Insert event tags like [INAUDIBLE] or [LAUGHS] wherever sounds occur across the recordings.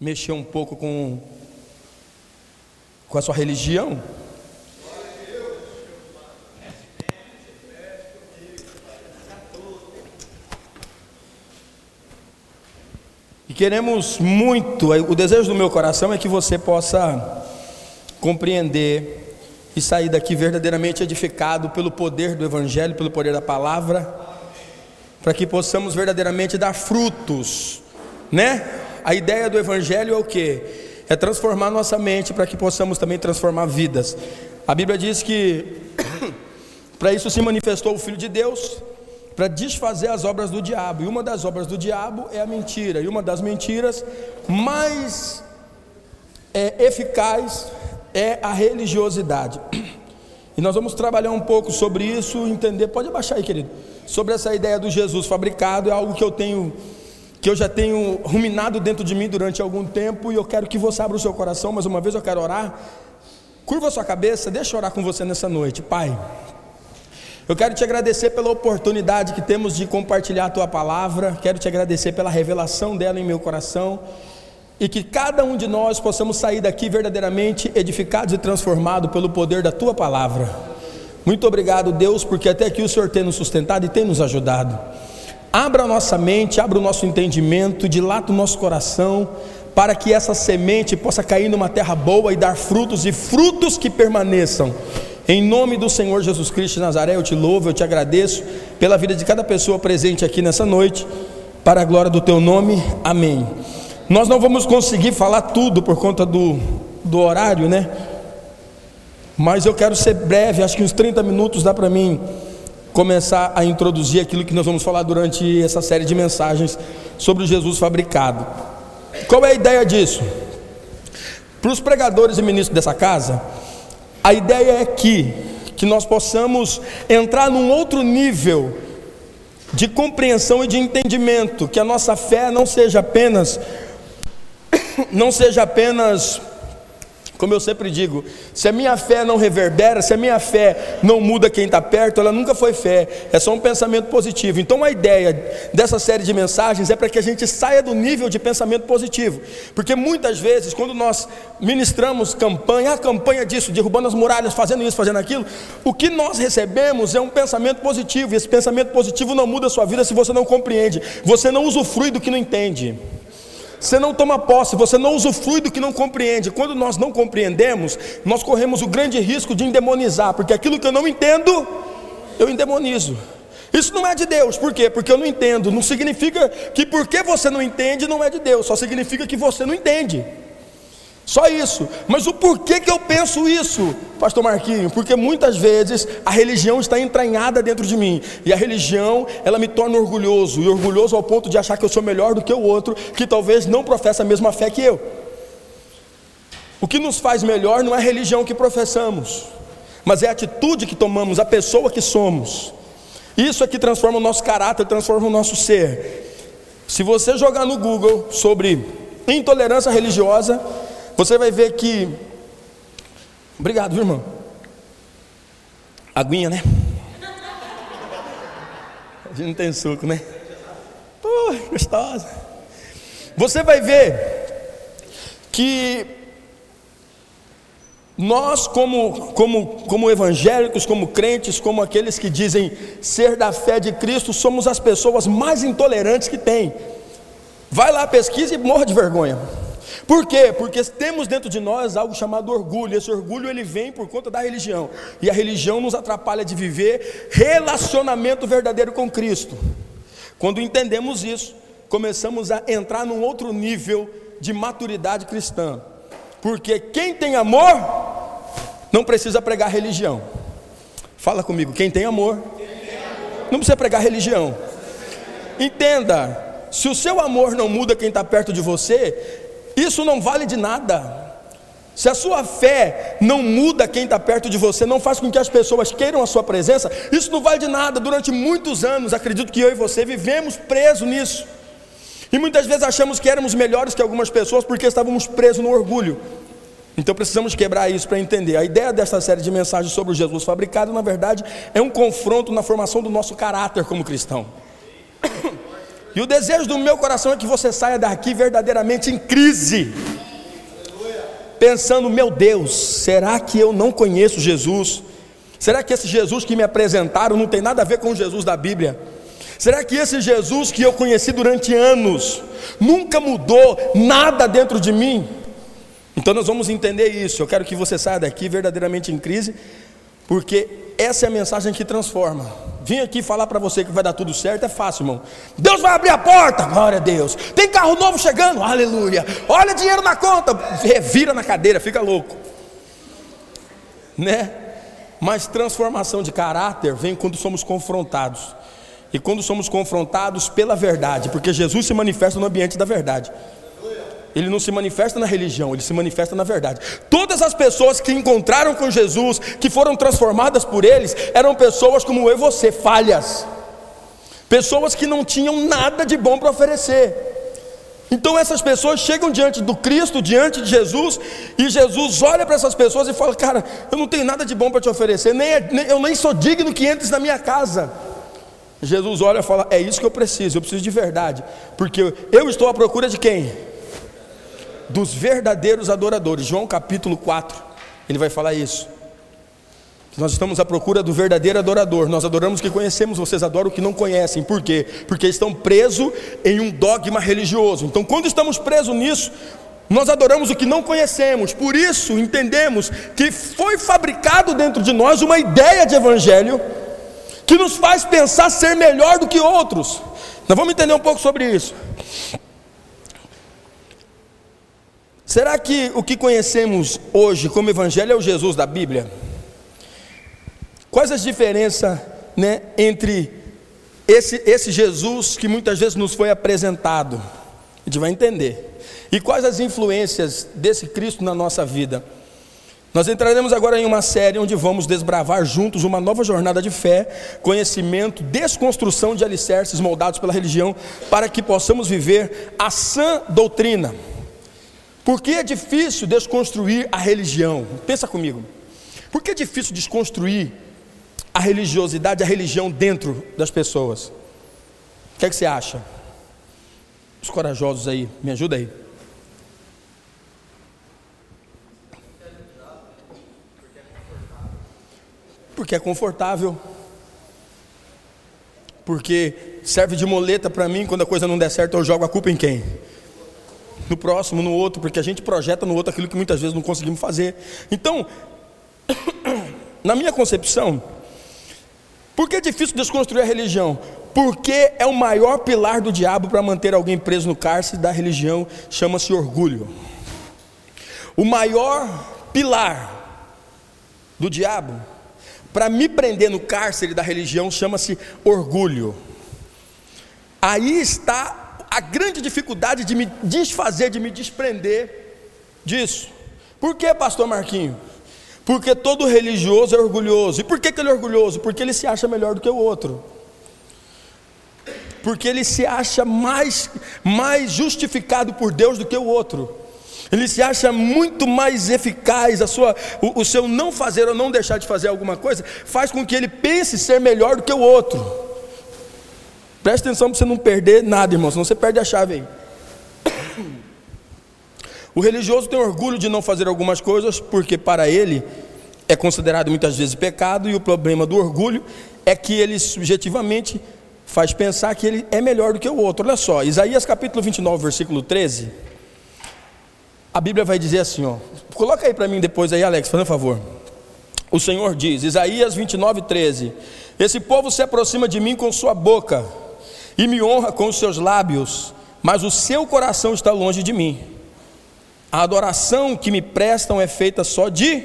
mexer um pouco com, com a sua religião. E queremos muito, o desejo do meu coração é que você possa compreender e sair daqui verdadeiramente edificado pelo poder do Evangelho, pelo poder da palavra, para que possamos verdadeiramente dar frutos, né? A ideia do Evangelho é o que? É transformar nossa mente para que possamos também transformar vidas. A Bíblia diz que [COUGHS] para isso se manifestou o Filho de Deus, para desfazer as obras do diabo. E uma das obras do diabo é a mentira. E uma das mentiras mais é, eficaz é a religiosidade. [COUGHS] E nós vamos trabalhar um pouco sobre isso, entender. Pode abaixar aí, querido. Sobre essa ideia do Jesus fabricado, é algo que eu tenho que eu já tenho ruminado dentro de mim durante algum tempo e eu quero que você abra o seu coração, mais uma vez eu quero orar. Curva sua cabeça, deixa eu orar com você nessa noite. Pai, eu quero te agradecer pela oportunidade que temos de compartilhar a tua palavra. Quero te agradecer pela revelação dela em meu coração e que cada um de nós possamos sair daqui verdadeiramente edificados e transformados pelo poder da tua palavra. Muito obrigado, Deus, porque até aqui o Senhor tem nos sustentado e tem nos ajudado. Abra a nossa mente, abra o nosso entendimento, dilata o nosso coração, para que essa semente possa cair numa terra boa e dar frutos e frutos que permaneçam. Em nome do Senhor Jesus Cristo de Nazaré, eu te louvo, eu te agradeço pela vida de cada pessoa presente aqui nessa noite, para a glória do teu nome. Amém. Nós não vamos conseguir falar tudo por conta do, do horário, né? Mas eu quero ser breve, acho que uns 30 minutos dá para mim começar a introduzir aquilo que nós vamos falar durante essa série de mensagens sobre o Jesus fabricado. Qual é a ideia disso? Para os pregadores e ministros dessa casa, a ideia é que, que nós possamos entrar num outro nível de compreensão e de entendimento, que a nossa fé não seja apenas [COUGHS] não seja apenas, como eu sempre digo, se a minha fé não reverbera, se a minha fé não muda quem está perto, ela nunca foi fé, é só um pensamento positivo. Então a ideia dessa série de mensagens é para que a gente saia do nível de pensamento positivo, porque muitas vezes, quando nós ministramos campanha, a campanha disso, derrubando as muralhas, fazendo isso, fazendo aquilo, o que nós recebemos é um pensamento positivo, e esse pensamento positivo não muda a sua vida se você não compreende, você não usufrui do que não entende. Você não toma posse, você não usufrui do que não compreende. Quando nós não compreendemos, nós corremos o grande risco de endemonizar, porque aquilo que eu não entendo, eu endemonizo. Isso não é de Deus, por quê? Porque eu não entendo. Não significa que porque você não entende, não é de Deus, só significa que você não entende. Só isso. Mas o porquê que eu penso isso, Pastor Marquinho? Porque muitas vezes a religião está entranhada dentro de mim. E a religião, ela me torna orgulhoso. E orgulhoso ao ponto de achar que eu sou melhor do que o outro, que talvez não professa a mesma fé que eu. O que nos faz melhor não é a religião que professamos, mas é a atitude que tomamos, a pessoa que somos. Isso é que transforma o nosso caráter, transforma o nosso ser. Se você jogar no Google sobre intolerância religiosa, você vai ver que. Obrigado, viu, irmão. Aguinha, né? A gente não tem suco, né? Pô, gostosa. Você vai ver que nós, como, como, como evangélicos, como crentes, como aqueles que dizem ser da fé de Cristo, somos as pessoas mais intolerantes que tem. Vai lá, pesquisa e morra de vergonha. Por quê? Porque temos dentro de nós algo chamado orgulho. Esse orgulho ele vem por conta da religião. E a religião nos atrapalha de viver relacionamento verdadeiro com Cristo. Quando entendemos isso, começamos a entrar num outro nível de maturidade cristã. Porque quem tem amor não precisa pregar religião. Fala comigo, quem tem amor, não precisa pregar religião. Entenda, se o seu amor não muda quem está perto de você, isso não vale de nada. Se a sua fé não muda quem está perto de você, não faz com que as pessoas queiram a sua presença, isso não vale de nada. Durante muitos anos, acredito que eu e você vivemos presos nisso. E muitas vezes achamos que éramos melhores que algumas pessoas porque estávamos presos no orgulho. Então precisamos quebrar isso para entender. A ideia dessa série de mensagens sobre o Jesus fabricado, na verdade, é um confronto na formação do nosso caráter como cristão. E o desejo do meu coração é que você saia daqui verdadeiramente em crise. Pensando, meu Deus, será que eu não conheço Jesus? Será que esse Jesus que me apresentaram não tem nada a ver com o Jesus da Bíblia? Será que esse Jesus que eu conheci durante anos nunca mudou nada dentro de mim? Então nós vamos entender isso. Eu quero que você saia daqui verdadeiramente em crise, porque essa é a mensagem que transforma. Vim aqui falar para você que vai dar tudo certo, é fácil, irmão. Deus vai abrir a porta, glória a Deus. Tem carro novo chegando, aleluia. Olha dinheiro na conta, revira na cadeira, fica louco. Né? Mas transformação de caráter vem quando somos confrontados. E quando somos confrontados pela verdade, porque Jesus se manifesta no ambiente da verdade. Ele não se manifesta na religião, ele se manifesta na verdade. Todas as pessoas que encontraram com Jesus, que foram transformadas por eles, eram pessoas como eu e você, falhas. Pessoas que não tinham nada de bom para oferecer. Então essas pessoas chegam diante do Cristo, diante de Jesus, e Jesus olha para essas pessoas e fala: Cara, eu não tenho nada de bom para te oferecer, nem, é, nem, eu nem sou digno que entres na minha casa. Jesus olha e fala: É isso que eu preciso, eu preciso de verdade, porque eu estou à procura de quem? Dos verdadeiros adoradores. João capítulo 4, ele vai falar isso. Nós estamos à procura do verdadeiro adorador. Nós adoramos o que conhecemos, vocês adoram o que não conhecem. Por quê? Porque estão presos em um dogma religioso. Então, quando estamos presos nisso, nós adoramos o que não conhecemos. Por isso, entendemos que foi fabricado dentro de nós uma ideia de evangelho que nos faz pensar ser melhor do que outros. Nós vamos entender um pouco sobre isso. Será que o que conhecemos hoje como Evangelho é o Jesus da Bíblia? Quais as diferenças né, entre esse, esse Jesus que muitas vezes nos foi apresentado? A gente vai entender. E quais as influências desse Cristo na nossa vida? Nós entraremos agora em uma série onde vamos desbravar juntos uma nova jornada de fé, conhecimento, desconstrução de alicerces moldados pela religião, para que possamos viver a sã doutrina. Porque é difícil desconstruir a religião? Pensa comigo. Por que é difícil desconstruir a religiosidade, a religião dentro das pessoas? O que, é que você acha? Os corajosos aí, me ajuda aí. Porque é confortável. Porque serve de moleta para mim, quando a coisa não der certo, eu jogo a culpa em quem? No próximo, no outro, porque a gente projeta no outro aquilo que muitas vezes não conseguimos fazer. Então, [COUGHS] na minha concepção, por que é difícil desconstruir a religião? Porque é o maior pilar do diabo para manter alguém preso no cárcere da religião, chama-se orgulho. O maior pilar do diabo para me prender no cárcere da religião chama-se orgulho. Aí está a grande dificuldade de me desfazer, de me desprender disso. Por que, pastor Marquinho? Porque todo religioso é orgulhoso. E por que, que ele é orgulhoso? Porque ele se acha melhor do que o outro. Porque ele se acha mais, mais justificado por Deus do que o outro. Ele se acha muito mais eficaz, a sua, o, o seu não fazer ou não deixar de fazer alguma coisa, faz com que ele pense ser melhor do que o outro. Preste atenção para você não perder nada, irmão, senão você perde a chave aí. [COUGHS] O religioso tem orgulho de não fazer algumas coisas, porque para ele é considerado muitas vezes pecado, e o problema do orgulho é que ele subjetivamente faz pensar que ele é melhor do que o outro. Olha só, Isaías capítulo 29, versículo 13. A Bíblia vai dizer assim, ó. Coloca aí para mim depois aí, Alex, fazendo um favor. O Senhor diz, Isaías 29, 13: Esse povo se aproxima de mim com sua boca e me honra com os seus lábios, mas o seu coração está longe de mim. A adoração que me prestam é feita só de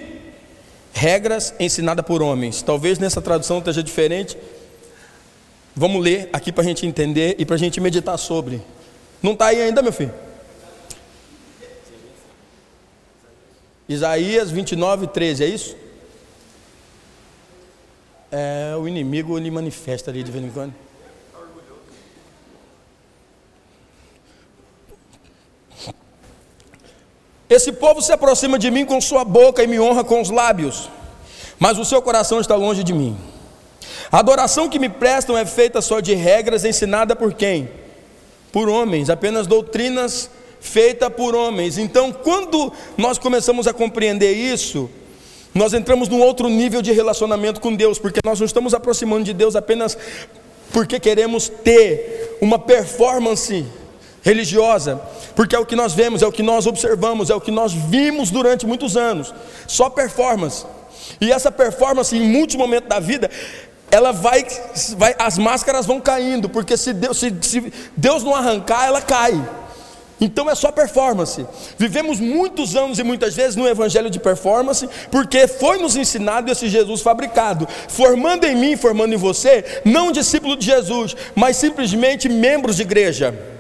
regras ensinadas por homens. Talvez nessa tradução esteja diferente. Vamos ler aqui para a gente entender e para a gente meditar sobre. Não está aí ainda, meu filho? Isaías 29, 13, é isso? É, o inimigo ele manifesta ali de vez em quando. Esse povo se aproxima de mim com sua boca e me honra com os lábios, mas o seu coração está longe de mim. A adoração que me prestam é feita só de regras ensinada por quem? por homens, apenas doutrinas feitas por homens. Então, quando nós começamos a compreender isso, nós entramos num outro nível de relacionamento com Deus, porque nós não estamos aproximando de Deus apenas porque queremos ter uma performance religiosa, porque é o que nós vemos, é o que nós observamos, é o que nós vimos durante muitos anos, só performance. E essa performance, em muitos momentos da vida, ela vai, vai as máscaras vão caindo, porque se Deus, se, se Deus não arrancar, ela cai. Então é só performance. Vivemos muitos anos e muitas vezes no evangelho de performance, porque foi nos ensinado esse Jesus fabricado, formando em mim, formando em você, não discípulo de Jesus, mas simplesmente membros de igreja.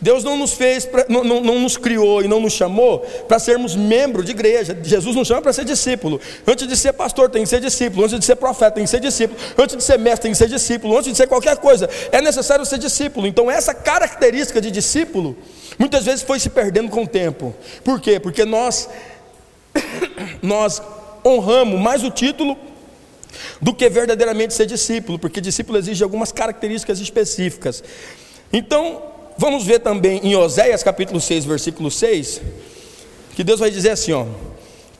Deus não nos fez, pra, não, não, não, nos criou e não nos chamou para sermos membros de igreja. Jesus nos chama para ser discípulo. Antes de ser pastor, tem que ser discípulo. Antes de ser profeta, tem que ser discípulo. Antes de ser mestre, tem que ser discípulo. Antes de ser qualquer coisa, é necessário ser discípulo. Então, essa característica de discípulo, muitas vezes foi se perdendo com o tempo. Por quê? Porque nós, [COUGHS] nós honramos mais o título do que verdadeiramente ser discípulo, porque discípulo exige algumas características específicas. Então, Vamos ver também em Oséias capítulo 6, versículo 6, que Deus vai dizer assim: ó,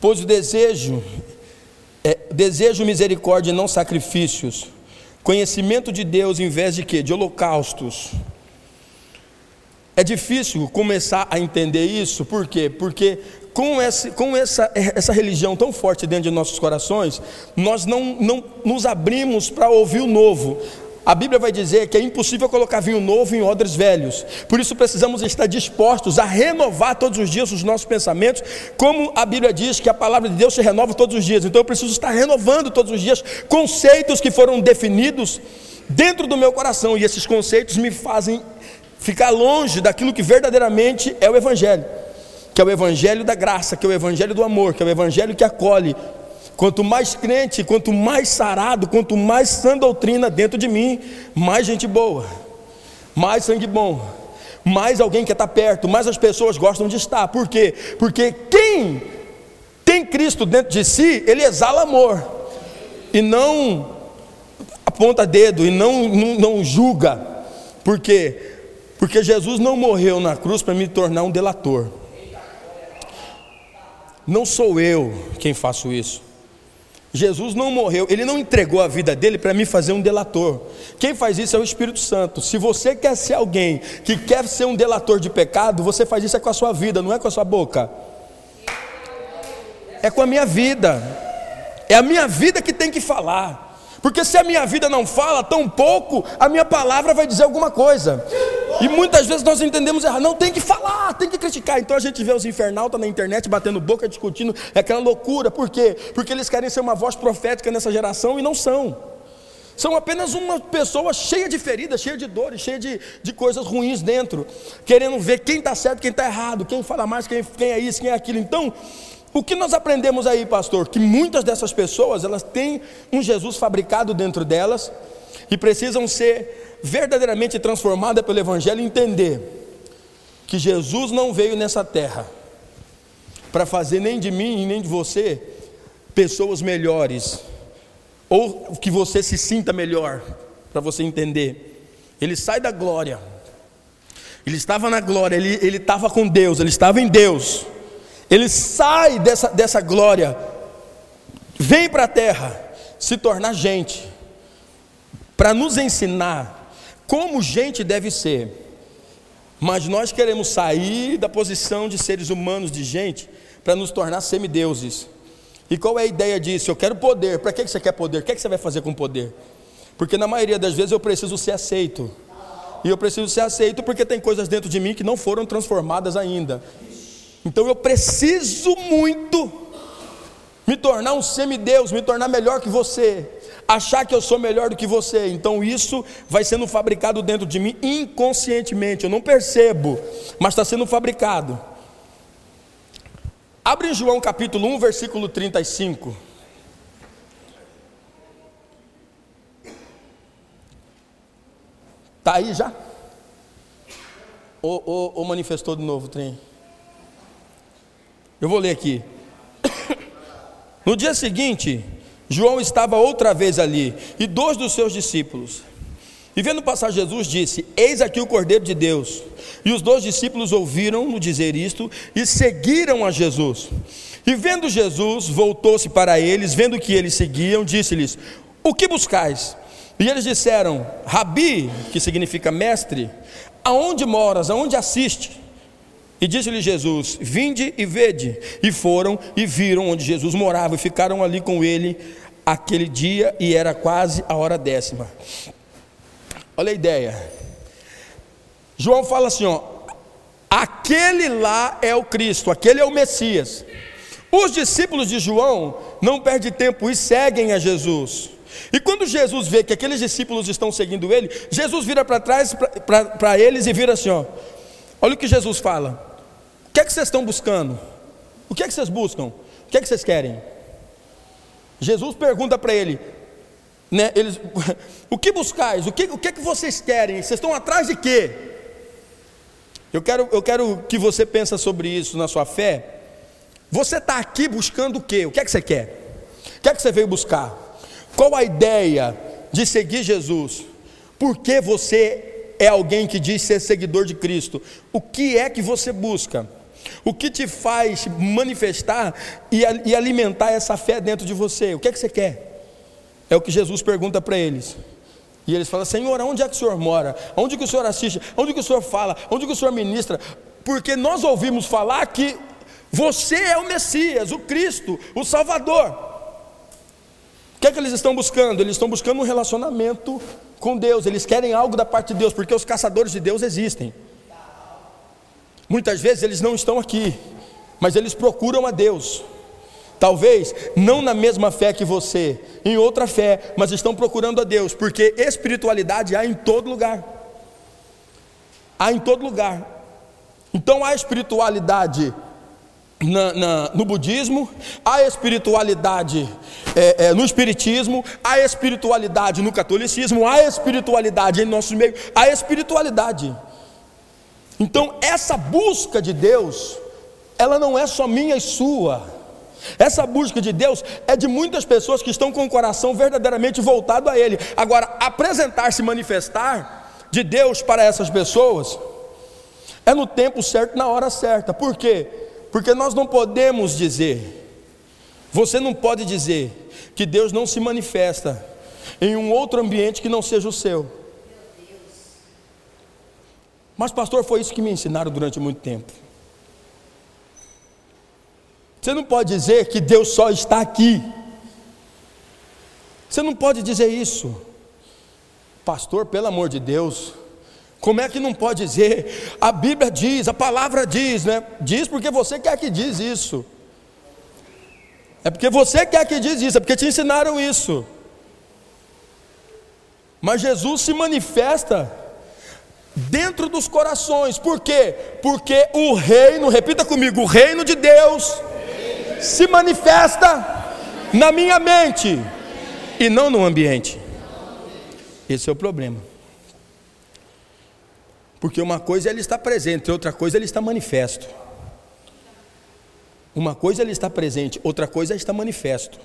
pois o desejo, é, desejo misericórdia e não sacrifícios, conhecimento de Deus em vez de quê? De holocaustos. É difícil começar a entender isso, por quê? Porque com, esse, com essa, essa religião tão forte dentro de nossos corações, nós não, não nos abrimos para ouvir o novo. A Bíblia vai dizer que é impossível colocar vinho novo em odres velhos. Por isso precisamos estar dispostos a renovar todos os dias os nossos pensamentos, como a Bíblia diz que a palavra de Deus se renova todos os dias. Então eu preciso estar renovando todos os dias conceitos que foram definidos dentro do meu coração e esses conceitos me fazem ficar longe daquilo que verdadeiramente é o evangelho, que é o evangelho da graça, que é o evangelho do amor, que é o evangelho que acolhe, Quanto mais crente, quanto mais sarado, quanto mais sã doutrina dentro de mim, mais gente boa, mais sangue bom, mais alguém que está perto, mais as pessoas gostam de estar. Por quê? Porque quem tem Cristo dentro de si, ele exala amor e não aponta dedo e não, não, não julga. Por quê? Porque Jesus não morreu na cruz para me tornar um delator. Não sou eu quem faço isso. Jesus não morreu, ele não entregou a vida dele para me fazer um delator. Quem faz isso é o Espírito Santo. Se você quer ser alguém que quer ser um delator de pecado, você faz isso é com a sua vida, não é com a sua boca. É com a minha vida. É a minha vida que tem que falar. Porque se a minha vida não fala tão pouco, a minha palavra vai dizer alguma coisa. E muitas vezes nós entendemos errado. Não, tem que falar, tem que criticar. Então a gente vê os infernautas na internet batendo boca, discutindo. É aquela loucura. Por quê? Porque eles querem ser uma voz profética nessa geração e não são. São apenas uma pessoa cheia de feridas, cheia de dores, cheia de, de coisas ruins dentro. Querendo ver quem está certo, quem está errado, quem fala mais, quem, quem é isso, quem é aquilo. Então, o que nós aprendemos aí, pastor? Que muitas dessas pessoas, elas têm um Jesus fabricado dentro delas e precisam ser verdadeiramente transformadas pelo Evangelho e entender que Jesus não veio nessa terra para fazer nem de mim e nem de você pessoas melhores, ou que você se sinta melhor, para você entender. Ele sai da glória, ele estava na glória, ele, ele estava com Deus, ele estava em Deus. Ele sai dessa, dessa glória, vem para a terra, se tornar gente, para nos ensinar como gente deve ser. Mas nós queremos sair da posição de seres humanos, de gente, para nos tornar semideuses. E qual é a ideia disso? Eu quero poder. Para que você quer poder? O que, você vai fazer com poder? Porque na maioria das vezes eu preciso ser aceito. E eu preciso ser aceito porque tem coisas dentro de mim que não foram transformadas ainda. Então eu preciso muito me tornar um semideus, me tornar melhor que você, achar que eu sou melhor do que você. Então isso vai sendo fabricado dentro de mim inconscientemente, eu não percebo, mas está sendo fabricado. Abre em João capítulo 1, versículo 35. Está aí já? Ou, ou, ou manifestou de novo trem? Eu vou ler aqui. No dia seguinte, João estava outra vez ali, e dois dos seus discípulos. E vendo passar Jesus, disse: Eis aqui o Cordeiro de Deus. E os dois discípulos ouviram-no dizer isto e seguiram a Jesus. E vendo Jesus, voltou-se para eles, vendo que eles seguiam, disse-lhes: O que buscais? E eles disseram: Rabi, que significa mestre, aonde moras, aonde assiste? E disse-lhe Jesus: Vinde e vede. E foram e viram onde Jesus morava e ficaram ali com ele aquele dia, e era quase a hora décima. Olha a ideia. João fala assim: ó, aquele lá é o Cristo, aquele é o Messias. Os discípulos de João não perdem tempo e seguem a Jesus. E quando Jesus vê que aqueles discípulos estão seguindo ele, Jesus vira para trás para eles e vira assim: ó, olha o que Jesus fala. O que é que vocês estão buscando? O que é que vocês buscam? O que é que vocês querem? Jesus pergunta para ele, né, eles, [LAUGHS] o que buscais? O que, o que é que vocês querem? Vocês estão atrás de quê? Eu quero, eu quero que você pense sobre isso na sua fé. Você está aqui buscando o quê? O que é que você quer? O que é que você veio buscar? Qual a ideia de seguir Jesus? Por que você é alguém que diz ser seguidor de Cristo? O que é que você busca? O que te faz manifestar e, e alimentar essa fé dentro de você? O que é que você quer? É o que Jesus pergunta para eles. E eles falam: Senhor, onde é que o Senhor mora? Onde que o Senhor assiste? Onde que o Senhor fala? Onde que o Senhor ministra? Porque nós ouvimos falar que você é o Messias, o Cristo, o Salvador. O que é que eles estão buscando? Eles estão buscando um relacionamento com Deus. Eles querem algo da parte de Deus, porque os caçadores de Deus existem. Muitas vezes eles não estão aqui, mas eles procuram a Deus. Talvez não na mesma fé que você, em outra fé, mas estão procurando a Deus, porque espiritualidade há em todo lugar. Há em todo lugar. Então há espiritualidade na, na, no budismo, há espiritualidade é, é, no espiritismo, há espiritualidade no catolicismo, há espiritualidade em nosso meio, há espiritualidade. Então, essa busca de Deus, ela não é só minha e sua. Essa busca de Deus é de muitas pessoas que estão com o coração verdadeiramente voltado a Ele. Agora, apresentar-se, manifestar de Deus para essas pessoas é no tempo certo, na hora certa. Por quê? Porque nós não podemos dizer, você não pode dizer que Deus não se manifesta em um outro ambiente que não seja o seu. Mas, pastor, foi isso que me ensinaram durante muito tempo. Você não pode dizer que Deus só está aqui. Você não pode dizer isso. Pastor, pelo amor de Deus, como é que não pode dizer? A Bíblia diz, a palavra diz, né? Diz porque você quer que diz isso. É porque você quer que diz isso, é porque te ensinaram isso. Mas Jesus se manifesta dentro dos corações. Por quê? Porque o reino, repita comigo, o reino de Deus se manifesta na minha mente e não no ambiente. Esse é o problema. Porque uma coisa ele está presente, outra coisa ele está manifesto. Uma coisa ele está presente, outra coisa está manifesto.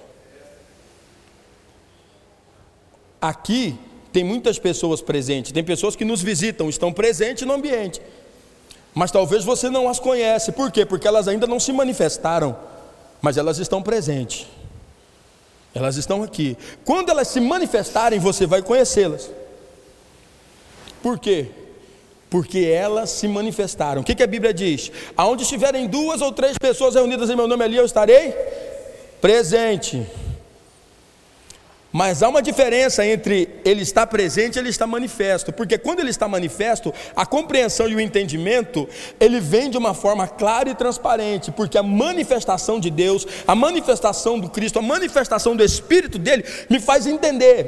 Aqui tem muitas pessoas presentes, tem pessoas que nos visitam, estão presentes no ambiente. Mas talvez você não as conhece. Por quê? Porque elas ainda não se manifestaram, mas elas estão presentes. Elas estão aqui. Quando elas se manifestarem, você vai conhecê-las. Por quê? Porque elas se manifestaram. O que, que a Bíblia diz? Aonde estiverem duas ou três pessoas reunidas em meu nome ali, eu estarei presente. Mas há uma diferença entre ele estar presente e ele estar manifesto, porque quando ele está manifesto, a compreensão e o entendimento, ele vem de uma forma clara e transparente, porque a manifestação de Deus, a manifestação do Cristo, a manifestação do Espírito dele, me faz entender,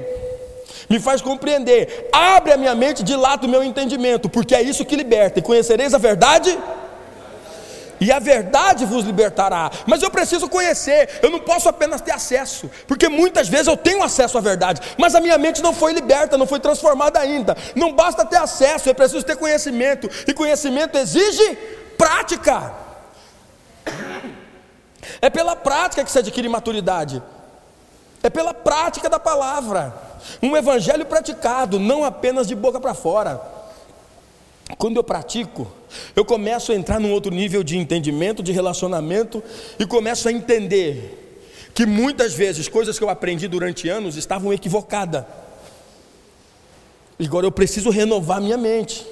me faz compreender, abre a minha mente, dilata o meu entendimento, porque é isso que liberta, e conhecereis a verdade e a verdade vos libertará. Mas eu preciso conhecer, eu não posso apenas ter acesso, porque muitas vezes eu tenho acesso à verdade, mas a minha mente não foi liberta, não foi transformada ainda. Não basta ter acesso, eu preciso ter conhecimento, e conhecimento exige prática. É pela prática que se adquire maturidade, é pela prática da palavra. Um evangelho praticado, não apenas de boca para fora. Quando eu pratico, eu começo a entrar num outro nível de entendimento, de relacionamento e começo a entender que muitas vezes coisas que eu aprendi durante anos estavam equivocadas. Agora eu preciso renovar minha mente.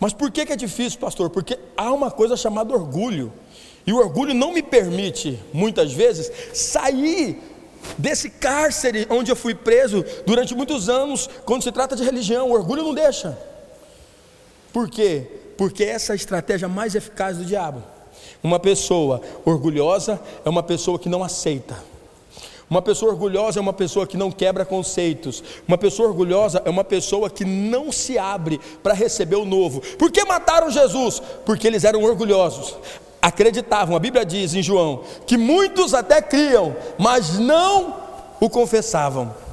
Mas por que, que é difícil, pastor? Porque há uma coisa chamada orgulho. E o orgulho não me permite, muitas vezes, sair desse cárcere onde eu fui preso durante muitos anos, quando se trata de religião. O orgulho não deixa. Por quê? Porque essa é a estratégia mais eficaz do diabo. Uma pessoa orgulhosa é uma pessoa que não aceita. Uma pessoa orgulhosa é uma pessoa que não quebra conceitos. Uma pessoa orgulhosa é uma pessoa que não se abre para receber o novo. Por que mataram Jesus? Porque eles eram orgulhosos. Acreditavam, a Bíblia diz em João, que muitos até criam, mas não o confessavam.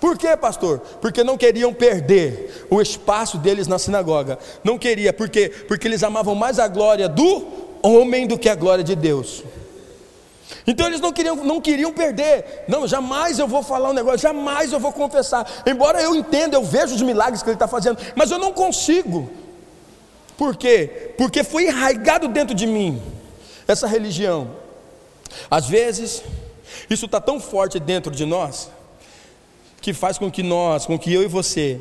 Por quê, pastor? Porque não queriam perder o espaço deles na sinagoga. Não queria, por quê? Porque eles amavam mais a glória do homem do que a glória de Deus. Então eles não queriam, não queriam perder. Não, jamais eu vou falar um negócio, jamais eu vou confessar. Embora eu entenda, eu vejo os milagres que ele está fazendo, mas eu não consigo. Por quê? Porque foi enraigado dentro de mim essa religião. Às vezes, isso está tão forte dentro de nós que faz com que nós, com que eu e você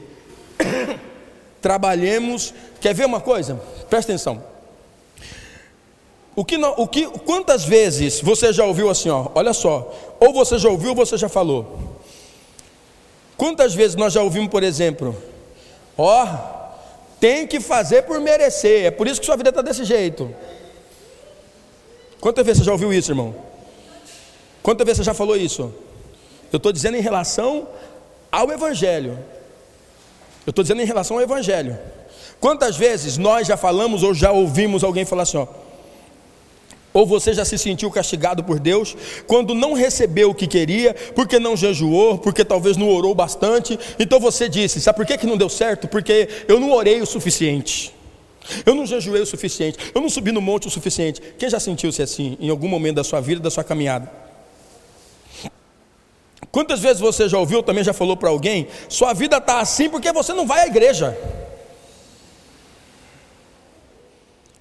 [COUGHS] trabalhemos. Quer ver uma coisa? Presta atenção. O que, não, o que, quantas vezes você já ouviu assim, ó, olha só, ou você já ouviu ou você já falou. Quantas vezes nós já ouvimos, por exemplo, ó, tem que fazer por merecer, é por isso que sua vida está desse jeito. Quantas vezes você já ouviu isso, irmão? Quantas vezes você já falou isso? Eu estou dizendo em relação ao Evangelho. Eu estou dizendo em relação ao Evangelho. Quantas vezes nós já falamos ou já ouvimos alguém falar assim, ó, ou você já se sentiu castigado por Deus quando não recebeu o que queria, porque não jejuou, porque talvez não orou bastante. Então você disse: Sabe por que, que não deu certo? Porque eu não orei o suficiente. Eu não jejuei o suficiente, eu não subi no monte o suficiente. Quem já sentiu-se assim em algum momento da sua vida, da sua caminhada? Quantas vezes você já ouviu, também já falou para alguém, sua vida está assim porque você não vai à igreja?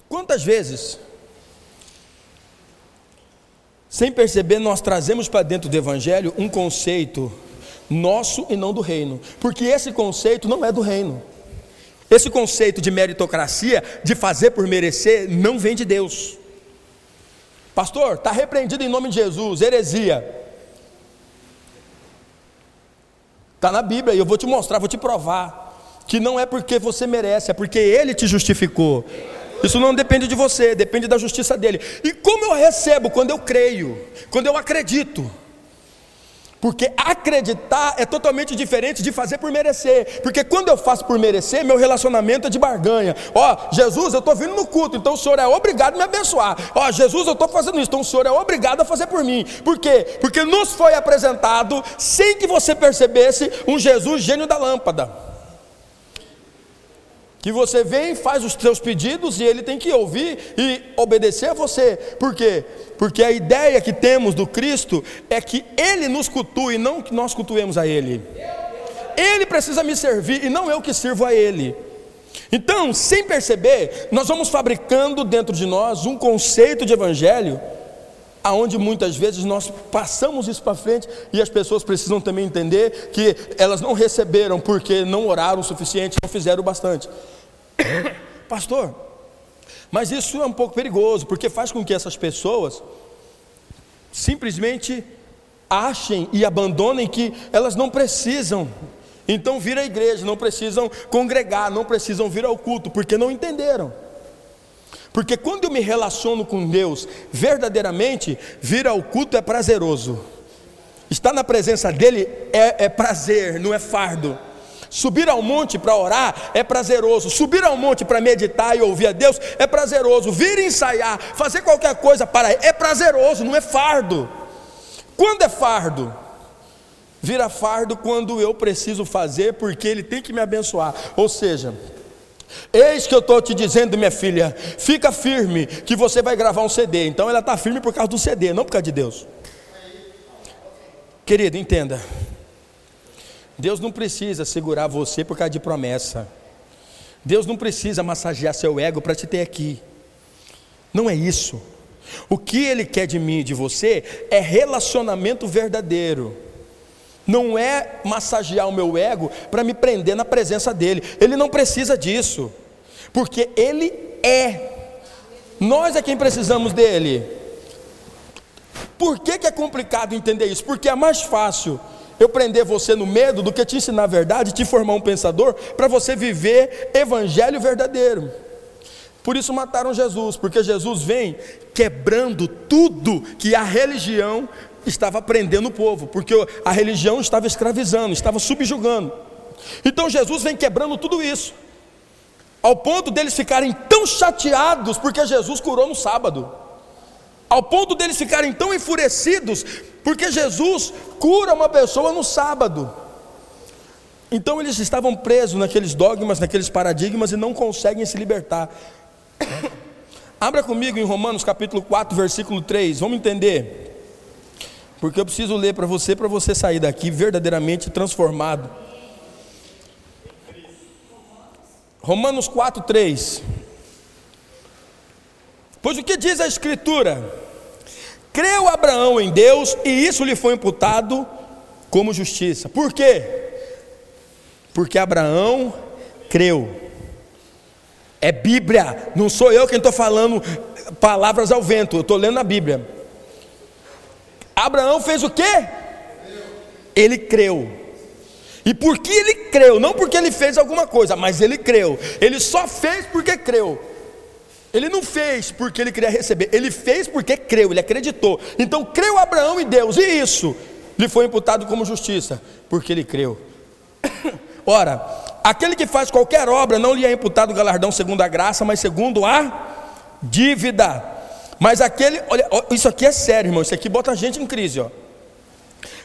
Quantas vezes, sem perceber, nós trazemos para dentro do Evangelho um conceito nosso e não do reino, porque esse conceito não é do reino. Esse conceito de meritocracia, de fazer por merecer, não vem de Deus. Pastor, está repreendido em nome de Jesus, heresia. Está na Bíblia e eu vou te mostrar, vou te provar. Que não é porque você merece, é porque Ele te justificou. Isso não depende de você, depende da justiça dele. E como eu recebo? Quando eu creio, quando eu acredito. Porque acreditar é totalmente diferente de fazer por merecer. Porque quando eu faço por merecer, meu relacionamento é de barganha. Ó, oh, Jesus, eu estou vindo no culto, então o Senhor é obrigado a me abençoar. Ó, oh, Jesus, eu estou fazendo isso, então o Senhor é obrigado a fazer por mim. Por quê? Porque nos foi apresentado, sem que você percebesse, um Jesus gênio da lâmpada que você vem, faz os seus pedidos e ele tem que ouvir e obedecer a você. Por quê? Porque a ideia que temos do Cristo é que ele nos cultue, não que nós cultuemos a ele. Ele precisa me servir e não eu que sirvo a ele. Então, sem perceber, nós vamos fabricando dentro de nós um conceito de evangelho aonde muitas vezes nós passamos isso para frente e as pessoas precisam também entender que elas não receberam porque não oraram o suficiente, não fizeram o bastante. [COUGHS] Pastor, mas isso é um pouco perigoso, porque faz com que essas pessoas simplesmente achem e abandonem que elas não precisam então vir à igreja, não precisam congregar, não precisam vir ao culto, porque não entenderam. Porque quando eu me relaciono com Deus verdadeiramente, vir ao culto é prazeroso. Estar na presença dEle é, é prazer, não é fardo. Subir ao monte para orar é prazeroso. Subir ao monte para meditar e ouvir a Deus é prazeroso. Vir ensaiar, fazer qualquer coisa para é prazeroso, não é fardo. Quando é fardo? Vira fardo quando eu preciso fazer porque Ele tem que me abençoar. Ou seja, Eis que eu estou te dizendo, minha filha, fica firme que você vai gravar um CD. Então ela está firme por causa do CD, não por causa de Deus. Querido, entenda. Deus não precisa segurar você por causa de promessa. Deus não precisa massagear seu ego para te ter aqui. Não é isso. O que Ele quer de mim e de você é relacionamento verdadeiro. Não é massagear o meu ego para me prender na presença dEle. Ele não precisa disso, porque Ele é. Nós é quem precisamos dEle. Por que, que é complicado entender isso? Porque é mais fácil eu prender você no medo do que te ensinar a verdade, te formar um pensador, para você viver evangelho verdadeiro. Por isso mataram Jesus, porque Jesus vem quebrando tudo que a religião estava prendendo o povo, porque a religião estava escravizando, estava subjugando. Então Jesus vem quebrando tudo isso, ao ponto deles ficarem tão chateados, porque Jesus curou no sábado, ao ponto deles ficarem tão enfurecidos, porque Jesus cura uma pessoa no sábado. Então eles estavam presos naqueles dogmas, naqueles paradigmas e não conseguem se libertar. [COUGHS] Abra comigo em Romanos capítulo 4, versículo 3. Vamos entender. Porque eu preciso ler para você, para você sair daqui verdadeiramente transformado. Romanos 4, 3. Pois o que diz a Escritura? Creu Abraão em Deus e isso lhe foi imputado como justiça. Por quê? Porque Abraão creu. É Bíblia, não sou eu quem estou falando palavras ao vento, eu estou lendo a Bíblia. Abraão fez o quê? Ele creu. E por que ele creu? Não porque ele fez alguma coisa, mas ele creu. Ele só fez porque creu. Ele não fez porque ele queria receber, ele fez porque creu, ele acreditou. Então creu Abraão em Deus, e isso lhe foi imputado como justiça, porque ele creu. [COUGHS] Ora, Aquele que faz qualquer obra não lhe é imputado galardão segundo a graça, mas segundo a dívida. Mas aquele, olha, isso aqui é sério, irmão. Isso aqui bota a gente em crise, ó.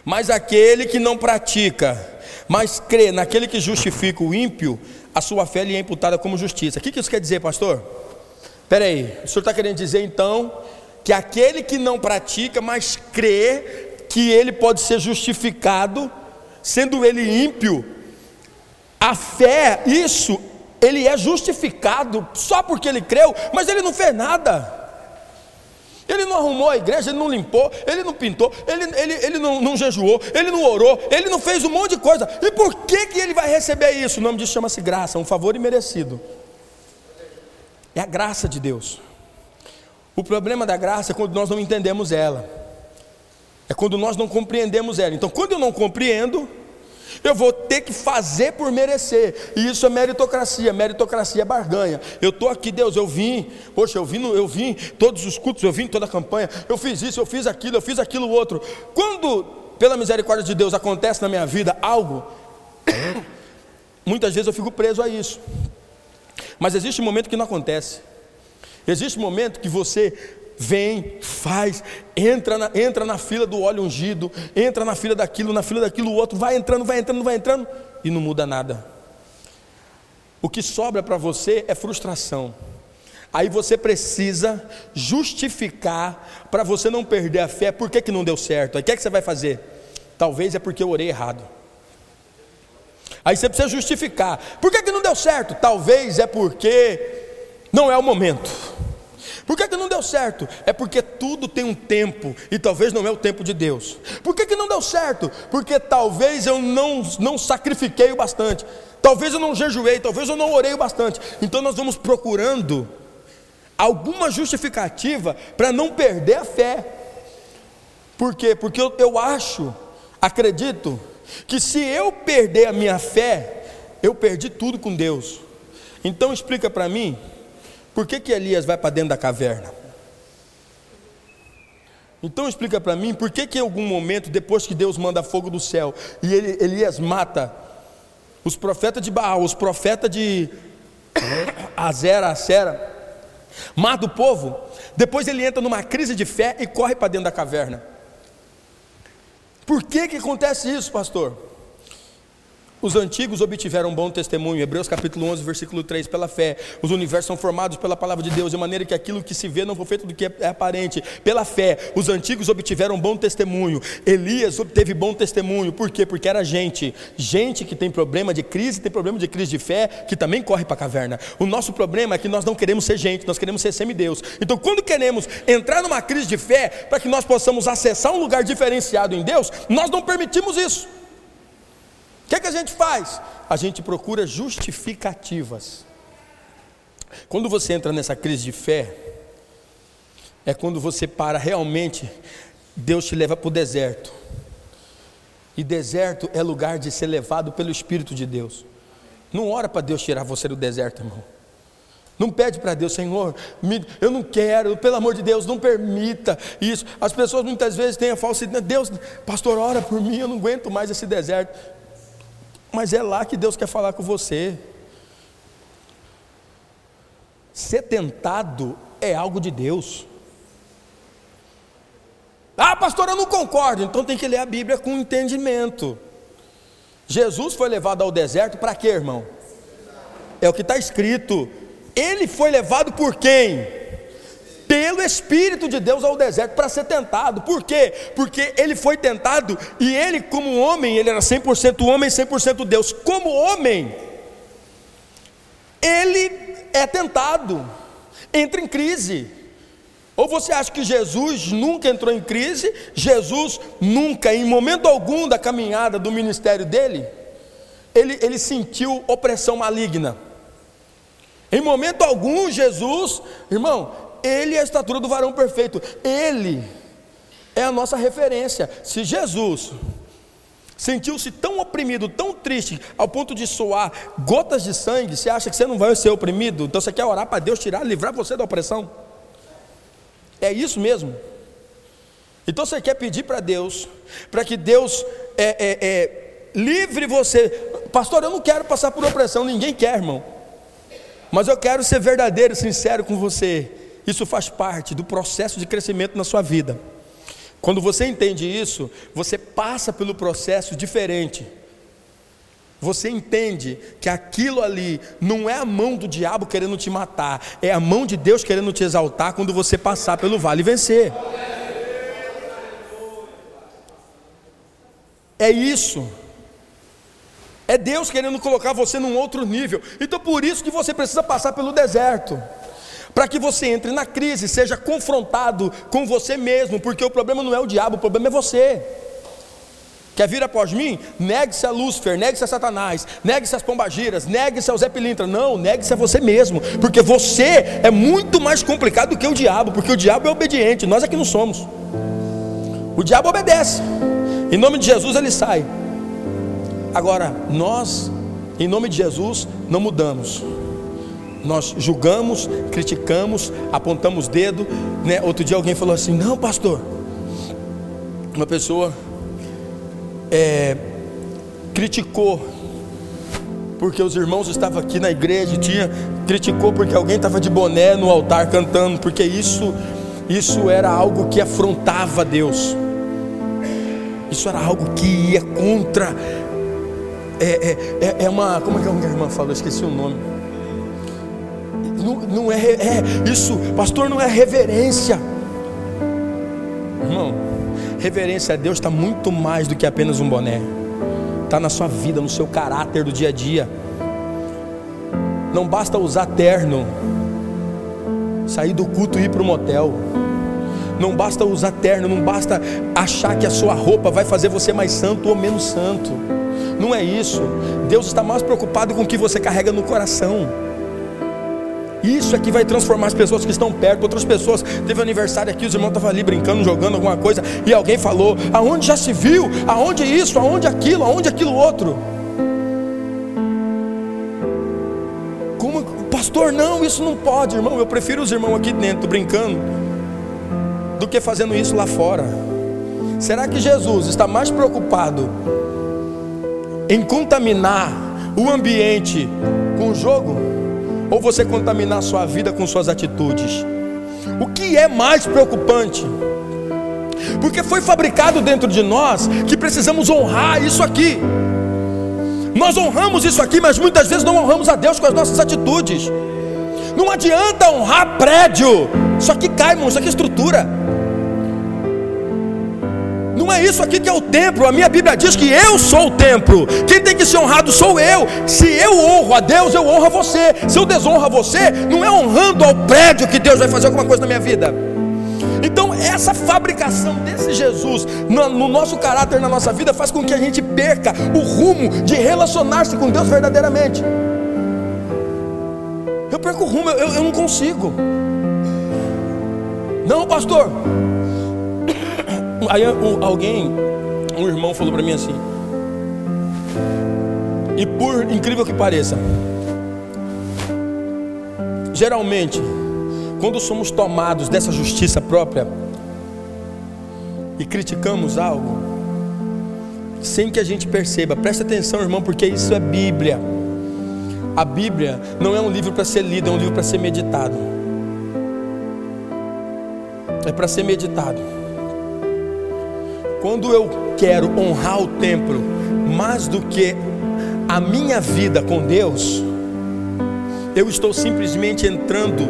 Mas aquele que não pratica, mas crê naquele que justifica o ímpio, a sua fé lhe é imputada como justiça. O que isso quer dizer, pastor? Espera aí, o senhor está querendo dizer então que aquele que não pratica, mas crê que ele pode ser justificado, sendo ele ímpio, a fé, isso, ele é justificado só porque ele creu, mas ele não fez nada. Ele não arrumou a igreja, ele não limpou, ele não pintou, ele, ele, ele não, não jejuou, ele não orou, ele não fez um monte de coisa. E por que, que ele vai receber isso? O nome disso chama-se graça, um favor imerecido. É a graça de Deus. O problema da graça é quando nós não entendemos ela. É quando nós não compreendemos ela. Então, quando eu não compreendo, eu vou ter que fazer por merecer. E isso é meritocracia. Meritocracia é barganha. Eu estou aqui, Deus, eu vim. Poxa, eu vim, eu vim todos os cultos, eu vim toda a campanha. Eu fiz isso, eu fiz aquilo, eu fiz aquilo outro. Quando, pela misericórdia de Deus, acontece na minha vida algo, [COUGHS] muitas vezes eu fico preso a isso. Mas existe um momento que não acontece. Existe um momento que você vem, faz, entra na, entra na fila do óleo ungido, entra na fila daquilo, na fila daquilo, o outro vai entrando, vai entrando, vai entrando, e não muda nada. O que sobra para você é frustração. Aí você precisa justificar para você não perder a fé, por que, que não deu certo? Aí o que, é que você vai fazer? Talvez é porque eu orei errado. Aí você precisa justificar. Por que, que não deu certo? Talvez é porque não é o momento. Por que, que não deu certo? É porque tudo tem um tempo e talvez não é o tempo de Deus. Por que, que não deu certo? Porque talvez eu não, não sacrifiquei o bastante, talvez eu não jejuei, talvez eu não orei o bastante. Então nós vamos procurando alguma justificativa para não perder a fé. Por quê? Porque eu, eu acho, acredito, que se eu perder a minha fé, eu perdi tudo com Deus. Então explica para mim por que, que Elias vai para dentro da caverna? Então explica para mim por que, que em algum momento, depois que Deus manda fogo do céu, e ele, Elias mata os profetas de Baal, os profetas de [COUGHS] Azera, Acera, mata o povo, depois ele entra numa crise de fé e corre para dentro da caverna. Por que, que acontece isso, pastor? Os antigos obtiveram bom testemunho, Hebreus capítulo 11, versículo 3, pela fé. Os universos são formados pela palavra de Deus, de maneira que aquilo que se vê não foi feito do que é aparente. Pela fé, os antigos obtiveram bom testemunho. Elias obteve bom testemunho, por quê? Porque era gente, gente que tem problema de crise, tem problema de crise de fé, que também corre para a caverna. O nosso problema é que nós não queremos ser gente, nós queremos ser semideus. Então, quando queremos entrar numa crise de fé, para que nós possamos acessar um lugar diferenciado em Deus, nós não permitimos isso que, que a gente faz? A gente procura justificativas. Quando você entra nessa crise de fé, é quando você para realmente, Deus te leva para o deserto. E deserto é lugar de ser levado pelo Espírito de Deus. Não ora para Deus tirar você do deserto, irmão. Não pede para Deus, Senhor, me, eu não quero, pelo amor de Deus, não permita isso. As pessoas muitas vezes têm a falsidade, Deus, pastor, ora por mim, eu não aguento mais esse deserto. Mas é lá que Deus quer falar com você. Ser tentado é algo de Deus. Ah, pastor, eu não concordo. Então tem que ler a Bíblia com entendimento. Jesus foi levado ao deserto para quê, irmão? É o que está escrito. Ele foi levado por quem? Pelo Espírito de Deus ao deserto para ser tentado. Por quê? Porque ele foi tentado e ele, como homem, ele era 100% homem, 100% Deus. Como homem, ele é tentado, entra em crise. Ou você acha que Jesus nunca entrou em crise? Jesus nunca, em momento algum da caminhada do ministério dele, ele, ele sentiu opressão maligna. Em momento algum, Jesus, irmão, ele é a estatura do varão perfeito. Ele é a nossa referência. Se Jesus sentiu-se tão oprimido, tão triste, ao ponto de soar gotas de sangue, você acha que você não vai ser oprimido? Então você quer orar para Deus tirar, livrar você da opressão? É isso mesmo. Então você quer pedir para Deus, para que Deus é, é, é, livre você. Pastor, eu não quero passar por opressão, ninguém quer, irmão. Mas eu quero ser verdadeiro, sincero com você. Isso faz parte do processo de crescimento na sua vida. Quando você entende isso, você passa pelo processo diferente. Você entende que aquilo ali não é a mão do diabo querendo te matar, é a mão de Deus querendo te exaltar quando você passar pelo vale e vencer. É isso. É Deus querendo colocar você num outro nível. Então por isso que você precisa passar pelo deserto para que você entre na crise, seja confrontado com você mesmo, porque o problema não é o diabo, o problema é você. Quer vir após mim? Negue-se a Lúcifer, negue-se a Satanás, negue-se as pombagiras, negue-se ao Zé Pilintra. Não, negue-se a você mesmo, porque você é muito mais complicado do que o diabo, porque o diabo é obediente, nós é que não somos. O diabo obedece, em nome de Jesus ele sai. Agora, nós, em nome de Jesus, não mudamos nós julgamos, criticamos, apontamos dedo. Né? Outro dia alguém falou assim: Não, pastor. Uma pessoa é, criticou porque os irmãos estavam aqui na igreja, tinha criticou porque alguém estava de boné no altar cantando, porque isso isso era algo que afrontava Deus. Isso era algo que ia contra. É, é, é, é uma. Como é que a minha irmã falou? Esqueci o nome não, não é, é isso, pastor, não é reverência. Irmão, reverência a Deus está muito mais do que apenas um boné. Está na sua vida, no seu caráter do dia a dia. Não basta usar terno, sair do culto e ir para o motel. Não basta usar terno, não basta achar que a sua roupa vai fazer você mais santo ou menos santo. Não é isso. Deus está mais preocupado com o que você carrega no coração. Isso é que vai transformar as pessoas que estão perto. Outras pessoas, teve aniversário aqui, os irmãos estavam ali brincando, jogando alguma coisa, e alguém falou: aonde já se viu? Aonde isso? Aonde aquilo? Aonde aquilo outro? Como, pastor, não, isso não pode, irmão. Eu prefiro os irmãos aqui dentro brincando do que fazendo isso lá fora. Será que Jesus está mais preocupado em contaminar o ambiente com o jogo? Ou você contaminar a sua vida com suas atitudes. O que é mais preocupante? Porque foi fabricado dentro de nós que precisamos honrar isso aqui. Nós honramos isso aqui, mas muitas vezes não honramos a Deus com as nossas atitudes. Não adianta honrar prédio, isso aqui cai, irmão, isso aqui é estrutura. Não é isso aqui que é o templo. A minha Bíblia diz que eu sou o templo. Quem tem que ser honrado sou eu. Se eu honro a Deus, eu honro a você. Se eu desonro a você, não é honrando ao prédio que Deus vai fazer alguma coisa na minha vida. Então, essa fabricação desse Jesus no, no, nosso caráter, na nossa vida, faz com que a gente perca o rumo de relacionar-se com Deus verdadeiramente. Eu perco o rumo, eu, eu não consigo. Não, pastor. Aí um, alguém, um irmão falou para mim assim. E por incrível que pareça, geralmente quando somos tomados dessa justiça própria e criticamos algo, sem que a gente perceba, presta atenção, irmão, porque isso é Bíblia. A Bíblia não é um livro para ser lido, é um livro para ser meditado. É para ser meditado. Quando eu quero honrar o templo mais do que a minha vida com Deus, eu estou simplesmente entrando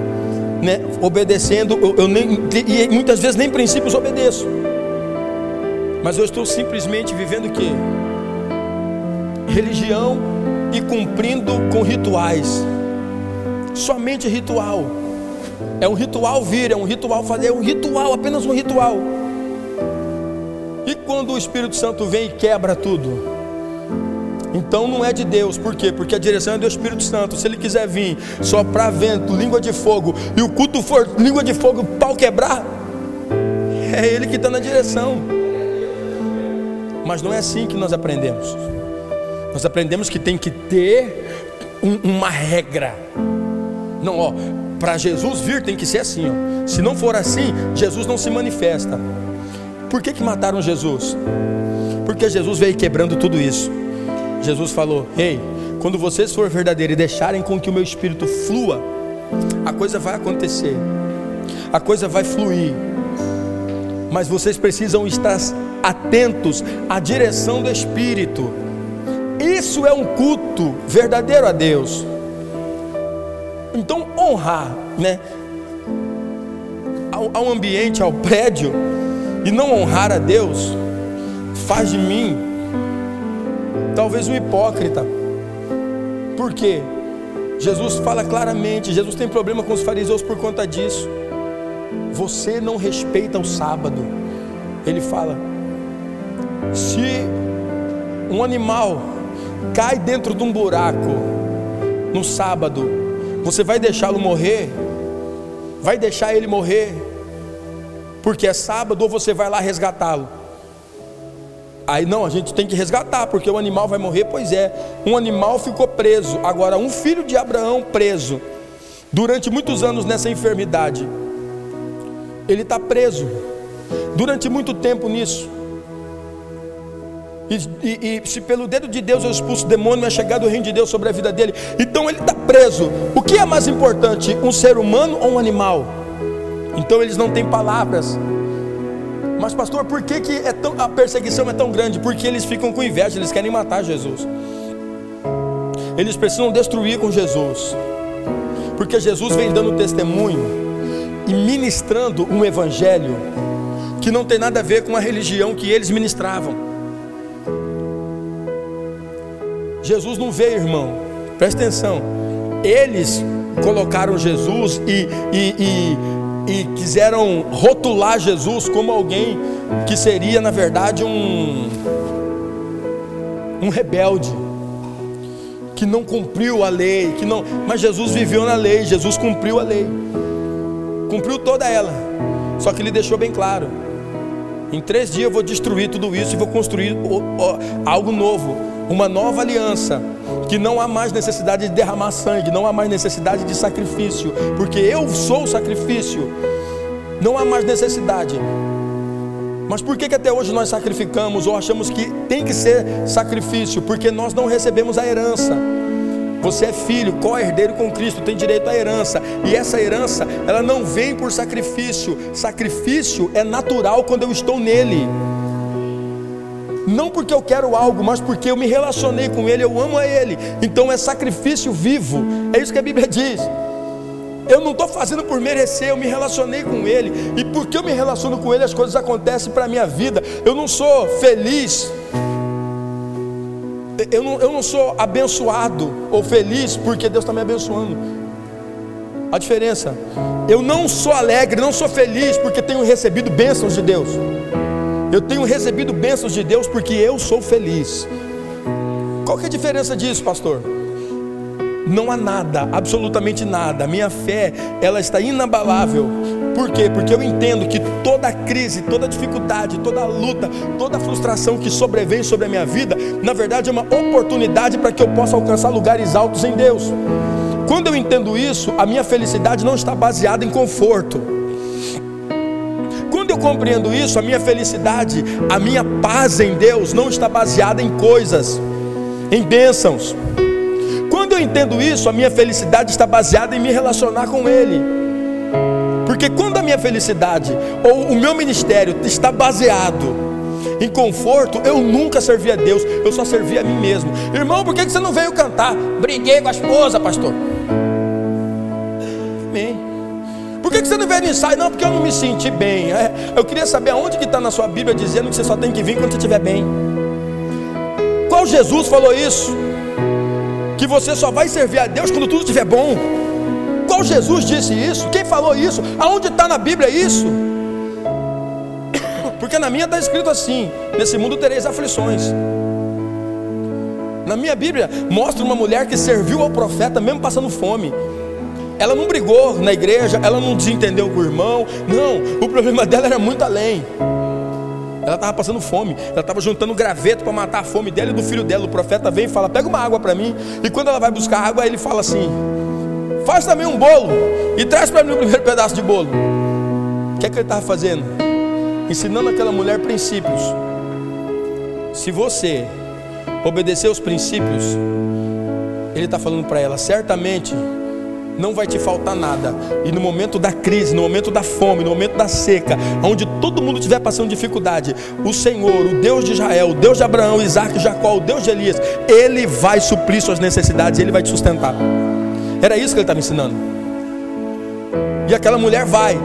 né, obedecendo, eu, eu nem, e muitas vezes nem princípios obedeço, mas eu estou simplesmente vivendo o que? Religião e cumprindo com rituais, somente ritual, é um ritual vir, é um ritual fazer, é um ritual, apenas um ritual. Quando o Espírito Santo vem e quebra tudo, então não é de Deus, por quê? Porque a direção é do Espírito Santo. Se ele quiser vir soprar vento, língua de fogo, e o culto for língua de fogo, pau quebrar, é ele que está na direção. Mas não é assim que nós aprendemos. Nós aprendemos que tem que ter um, uma regra. Não, ó, para Jesus vir tem que ser assim, ó. Se não for assim, Jesus não se manifesta. Por que, que mataram Jesus? Porque Jesus veio quebrando tudo isso. Jesus falou: Ei, quando vocês forem verdadeiros e deixarem com que o meu espírito flua, a coisa vai acontecer, a coisa vai fluir, mas vocês precisam estar atentos à direção do Espírito. Isso é um culto verdadeiro a Deus. Então, honrar, né? Ao, ao ambiente, ao prédio, e não honrar a Deus, faz de mim talvez um hipócrita. Por quê? Jesus fala claramente, Jesus tem problema com os fariseus por conta disso. Você não respeita o sábado. Ele fala: se um animal cai dentro de um buraco no sábado, você vai deixá-lo morrer? Vai deixar ele morrer? Porque é sábado ou você vai lá resgatá-lo? Aí não, a gente tem que resgatar, porque o animal vai morrer. Pois é, um animal ficou preso. Agora, um filho de Abraão preso durante muitos anos nessa enfermidade. Ele está preso durante muito tempo nisso. E, e, e, se pelo dedo de Deus eu expulso o demônio, é chegado o reino de Deus sobre a vida dele. Então ele está preso. O que é mais importante, um ser humano ou um animal? Então eles não têm palavras. Mas, pastor, por que, que é tão, a perseguição é tão grande? Porque eles ficam com inveja, eles querem matar Jesus. Eles precisam destruir com Jesus. Porque Jesus vem dando testemunho e ministrando um evangelho que não tem nada a ver com a religião que eles ministravam. Jesus não veio, irmão, presta atenção. Eles colocaram Jesus e, e, e e quiseram rotular Jesus como alguém que seria, na verdade, um, um rebelde, que não cumpriu a lei, que não, mas Jesus viveu na lei, Jesus cumpriu a lei, cumpriu toda ela, só que ele deixou bem claro: em três dias eu vou destruir tudo isso e vou construir algo novo, uma nova aliança que não há mais necessidade de derramar sangue, não há mais necessidade de sacrifício, porque eu sou o sacrifício, não há mais necessidade. Mas por que, que até hoje nós sacrificamos ou achamos que tem que ser sacrifício? Porque nós não recebemos a herança. Você é filho, co-herdeiro com Cristo, tem direito à herança. E essa herança, ela não vem por sacrifício. Sacrifício é natural quando eu estou nele. Não porque eu quero algo, mas porque eu me relacionei com Ele, eu amo a Ele. Então é sacrifício vivo, é isso que a Bíblia diz. Eu não estou fazendo por merecer, eu me relacionei com Ele, e porque eu me relaciono com Ele, as coisas acontecem para a minha vida. Eu não sou feliz, eu não, eu não sou abençoado ou feliz porque Deus está me abençoando. A diferença, eu não sou alegre, não sou feliz porque tenho recebido bênçãos de Deus. Eu tenho recebido bênçãos de Deus porque eu sou feliz. Qual que é a diferença disso, pastor? Não há nada, absolutamente nada. Minha fé, ela está inabalável. Por quê? Porque eu entendo que toda crise, toda dificuldade, toda luta, toda frustração que sobrevém sobre a minha vida, na verdade é uma oportunidade para que eu possa alcançar lugares altos em Deus. Quando eu entendo isso, a minha felicidade não está baseada em conforto compreendo isso, a minha felicidade, a minha paz em Deus não está baseada em coisas, em bênçãos. Quando eu entendo isso, a minha felicidade está baseada em me relacionar com Ele. Porque quando a minha felicidade ou o meu ministério está baseado em conforto, eu nunca servi a Deus, eu só servi a mim mesmo. Irmão, por que você não veio cantar? Briguei com a esposa, pastor. Por que você não veio no ensaio? Não, porque eu não me senti bem. É, eu queria saber aonde que está na sua Bíblia dizendo que você só tem que vir quando você estiver bem. Qual Jesus falou isso? Que você só vai servir a Deus quando tudo estiver bom. Qual Jesus disse isso? Quem falou isso? Aonde está na Bíblia isso? [COUGHS] Porque na minha está escrito assim: nesse mundo tereis aflições. Na minha Bíblia mostra uma mulher que serviu ao profeta mesmo passando fome. Ela não brigou na igreja, ela não desentendeu com o irmão. Não, o problema dela era muito além. Ela estava passando fome, ela estava juntando graveto para matar a fome dela e do filho dela. O profeta vem e fala: Pega uma água para mim. E quando ela vai buscar água, ele fala assim: Faz também um bolo e traz para mim o primeiro pedaço de bolo. O que é que ele estava fazendo? Ensinando aquela mulher princípios. Se você obedecer os princípios, ele está falando para ela: certamente não vai te faltar nada. E no momento da crise, no momento da fome, no momento da seca, onde todo mundo estiver passando dificuldade, o Senhor, o Deus de Israel, o Deus de Abraão, Isaac, Jacó, o Deus de Elias, Ele vai suprir suas necessidades, Ele vai te sustentar. Era isso que Ele estava ensinando. E aquela mulher vai,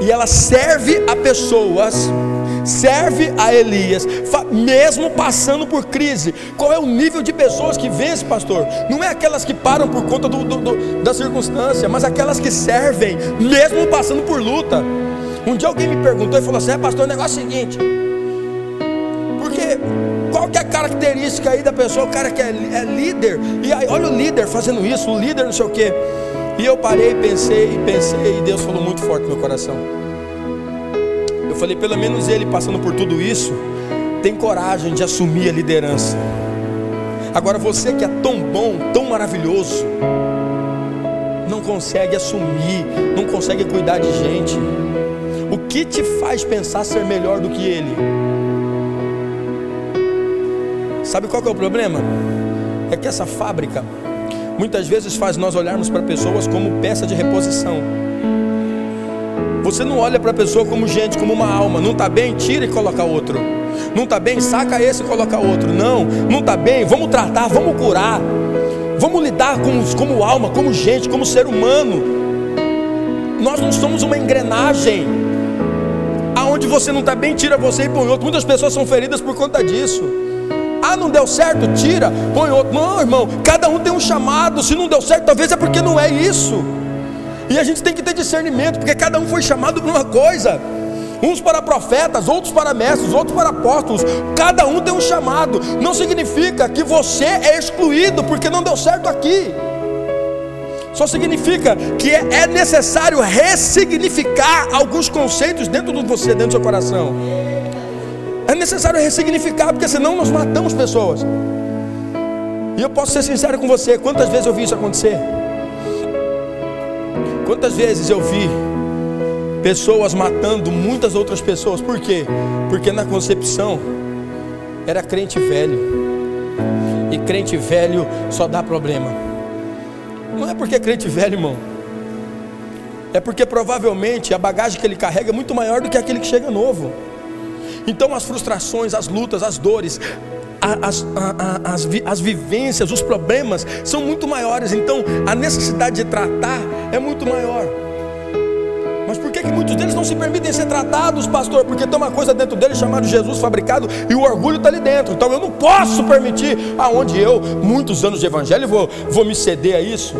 e ela serve a pessoas serve a Elias, mesmo passando por crise. Qual é o nível de pessoas que vence, pastor? Não é aquelas que param por conta do, do, do, da circunstância, mas aquelas que servem, mesmo passando por luta. Um dia alguém me perguntou e falou assim: é, pastor, o negócio é o seguinte. Porque qual que é a característica aí da pessoa? O cara que é, é líder, e aí olha o líder fazendo isso, o líder não sei o quê. E eu parei, pensei, pensei, e Deus falou muito forte no meu coração falei, pelo menos ele passando por tudo isso, tem coragem de assumir a liderança. Agora você que é tão bom, tão maravilhoso, não consegue assumir, não consegue cuidar de gente. O que te faz pensar ser melhor do que ele? Sabe qual é o problema? É que essa fábrica muitas vezes faz nós olharmos para pessoas como peça de reposição. Você não olha para a pessoa como gente, como uma alma. Não está bem, tira e coloca outro. Não está bem, saca esse e coloca outro. Não, não está bem, vamos tratar, vamos curar. Vamos lidar com, como alma, como gente, como ser humano. Nós não somos uma engrenagem. Aonde você não está bem, tira você e põe outro. Muitas pessoas são feridas por conta disso. Ah, não deu certo, tira, põe outro. Não, irmão, cada um tem um chamado. Se não deu certo, talvez é porque não é isso. E a gente tem que ter discernimento, porque cada um foi chamado para uma coisa. Uns para profetas, outros para mestres, outros para apóstolos. Cada um tem um chamado. Não significa que você é excluído porque não deu certo aqui. Só significa que é necessário ressignificar alguns conceitos dentro de você, dentro do seu coração. É necessário ressignificar, porque senão nós matamos pessoas. E eu posso ser sincero com você: quantas vezes eu vi isso acontecer? Quantas vezes eu vi pessoas matando muitas outras pessoas, por quê? Porque na concepção era crente velho, e crente velho só dá problema. Não é porque é crente velho, irmão, é porque provavelmente a bagagem que ele carrega é muito maior do que aquele que chega novo. Então as frustrações, as lutas, as dores, as, as, as, vivências, os problemas são muito maiores, então a necessidade de tratar é muito maior. Mas por que, que muitos deles não se permitem ser tratados, pastor? Porque tem uma coisa dentro deles chamada Jesus fabricado e o orgulho está ali dentro. Então eu não posso permitir, aonde eu, muitos anos de evangelho, vou, vou me ceder a isso.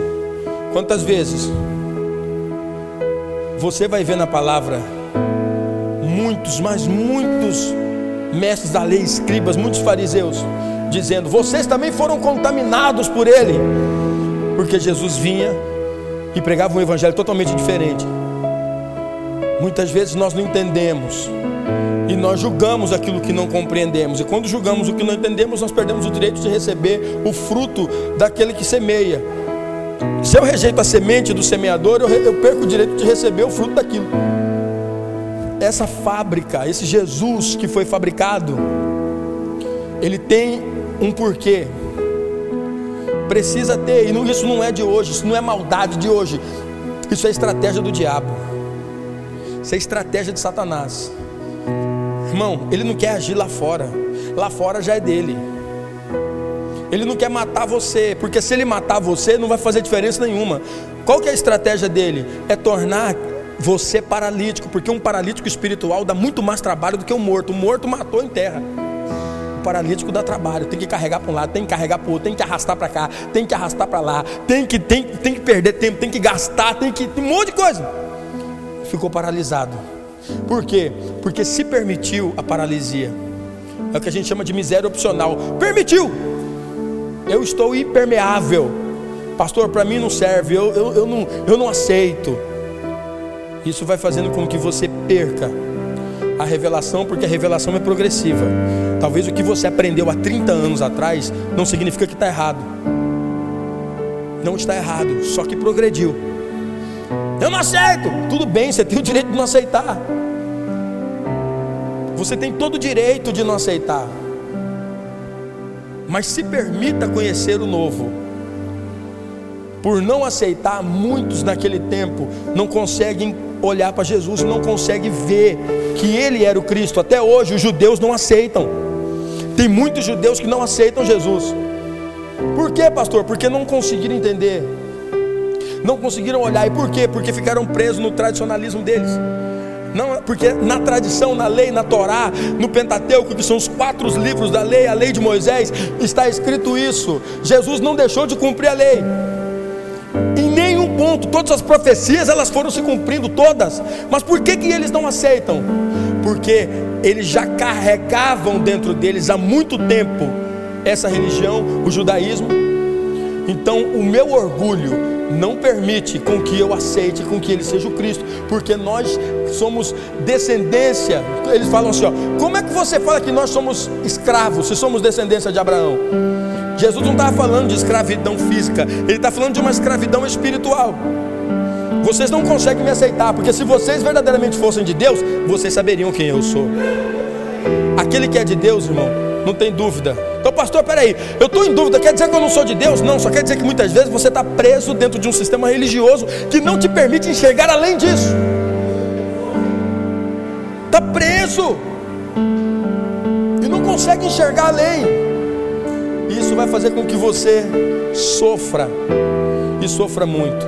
Quantas vezes você vai ver na palavra muitos, mas muitos mestres da lei, escribas, muitos fariseus, dizendo: vocês também foram contaminados por ele, porque Jesus vinha e pregava um evangelho totalmente diferente. Muitas vezes nós não entendemos e nós julgamos aquilo que não compreendemos, e quando julgamos o que não entendemos, nós perdemos o direito de receber o fruto daquele que semeia. Se eu rejeito a semente do semeador, eu, perco o direito de receber o fruto daquilo essa fábrica, esse Jesus que foi fabricado, ele tem um porquê. Precisa ter, e isso não é de hoje, isso não é maldade de hoje, isso é estratégia do diabo, isso é estratégia de Satanás. Irmão, ele não quer agir lá fora, lá fora já é dele. Ele não quer matar você, porque se ele matar você, não vai fazer diferença nenhuma. Qual que é a estratégia dele? É tornar você paralítico, porque um paralítico espiritual dá muito mais trabalho do que um morto. O morto matou em terra. O paralítico dá trabalho, tem que carregar para um lado, tem que carregar para o outro, tem que arrastar para cá, tem que arrastar para lá, tem que, tem, tem que perder tempo, tem que gastar, tem que. Tem um monte de coisa. Ficou paralisado. Por quê? Porque se permitiu a paralisia. É o que a gente chama de miséria opcional. Permitiu. Eu estou impermeável. Pastor, para mim não serve, eu, eu, eu, não, eu não aceito. Isso vai fazendo com que você perca a revelação, porque a revelação é progressiva. Talvez o que você aprendeu há 30 anos atrás não significa que está errado. Não está errado, só que progrediu. Eu não aceito. Tudo bem, você tem o direito de não aceitar. Você tem todo o direito de não aceitar. Mas se permita conhecer o novo. Por não aceitar, muitos naquele tempo não conseguem olhar para Jesus e não consegue ver que ele era o Cristo. Até hoje os judeus não aceitam. Tem muitos judeus que não aceitam Jesus. Por quê, pastor? Porque não conseguiram entender. Não conseguiram olhar. E por quê? Porque ficaram presos no tradicionalismo deles. Não, porque na tradição, na lei, na Torá, no Pentateuco, que são os quatro livros da lei, a lei de Moisés, está escrito isso. Jesus não deixou de cumprir a lei ponto, todas as profecias elas foram se cumprindo todas. Mas por que que eles não aceitam? Porque eles já carregavam dentro deles há muito tempo essa religião, o judaísmo. Então, o meu orgulho não permite com que eu aceite com que ele seja o Cristo, porque nós somos descendência. Eles falam assim, ó, como é que você fala que nós somos escravos se somos descendência de Abraão? Jesus não estava falando de escravidão física, ele está falando de uma escravidão espiritual. Vocês não conseguem me aceitar, porque se vocês verdadeiramente fossem de Deus, vocês saberiam quem eu sou. Aquele que é de Deus, irmão, não tem dúvida. Então, pastor, peraí, eu estou em dúvida, quer dizer que eu não sou de Deus? Não, só quer dizer que muitas vezes você está preso dentro de um sistema religioso que não te permite enxergar além disso. Está preso e não consegue enxergar além. Isso vai fazer com que você sofra e sofra muito,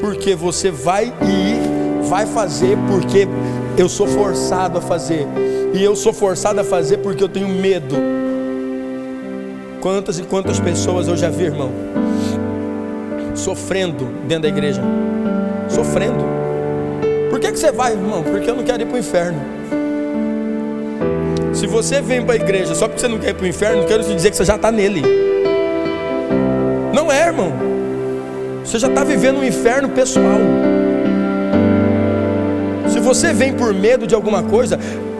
porque você vai ir, vai fazer porque eu sou forçado a fazer, e eu sou forçado a fazer porque eu tenho medo. Quantas e quantas pessoas eu já vi, irmão, sofrendo dentro da igreja, sofrendo. Por que, que você vai, irmão? Porque eu não quero ir para o inferno. Se você vem para a igreja só porque você não quer ir para o inferno, quero te dizer que você já está nele. Não é, irmão. Você já está vivendo um inferno pessoal. Se você vem por medo de alguma coisa,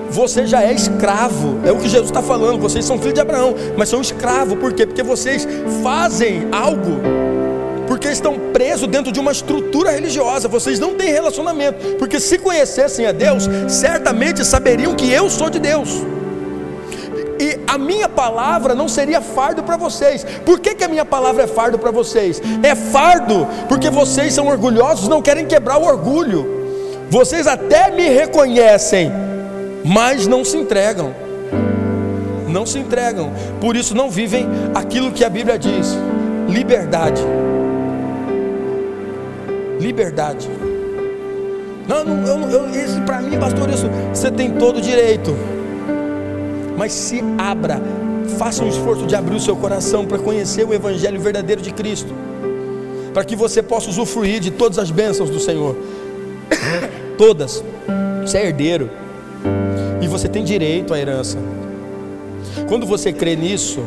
você já é escravo. É o que Jesus está falando. Vocês são filhos de Abraão, mas são escravos. Por quê? Porque vocês fazem algo. Porque estão presos dentro de uma estrutura religiosa. Vocês não têm relacionamento. Porque se conhecessem a Deus, certamente saberiam que eu sou de Deus a minha palavra não seria fardo para vocês. Por que, que a minha palavra é fardo para vocês? É fardo porque vocês são orgulhosos, não querem quebrar o orgulho. Vocês até me reconhecem mas não se entregam. Não se entregam, por isso não vivem aquilo que a Bíblia diz: liberdade. Liberdade. Não, não eu, eu, isso para mim, pastor, isso você tem todo o direito. Mas se abra, faça um esforço de abrir o seu coração para conhecer o Evangelho verdadeiro de Cristo, para que você possa usufruir de todas as bênçãos do Senhor. [COUGHS] todas. Você é herdeiro e você tem direito à herança. Quando você crê nisso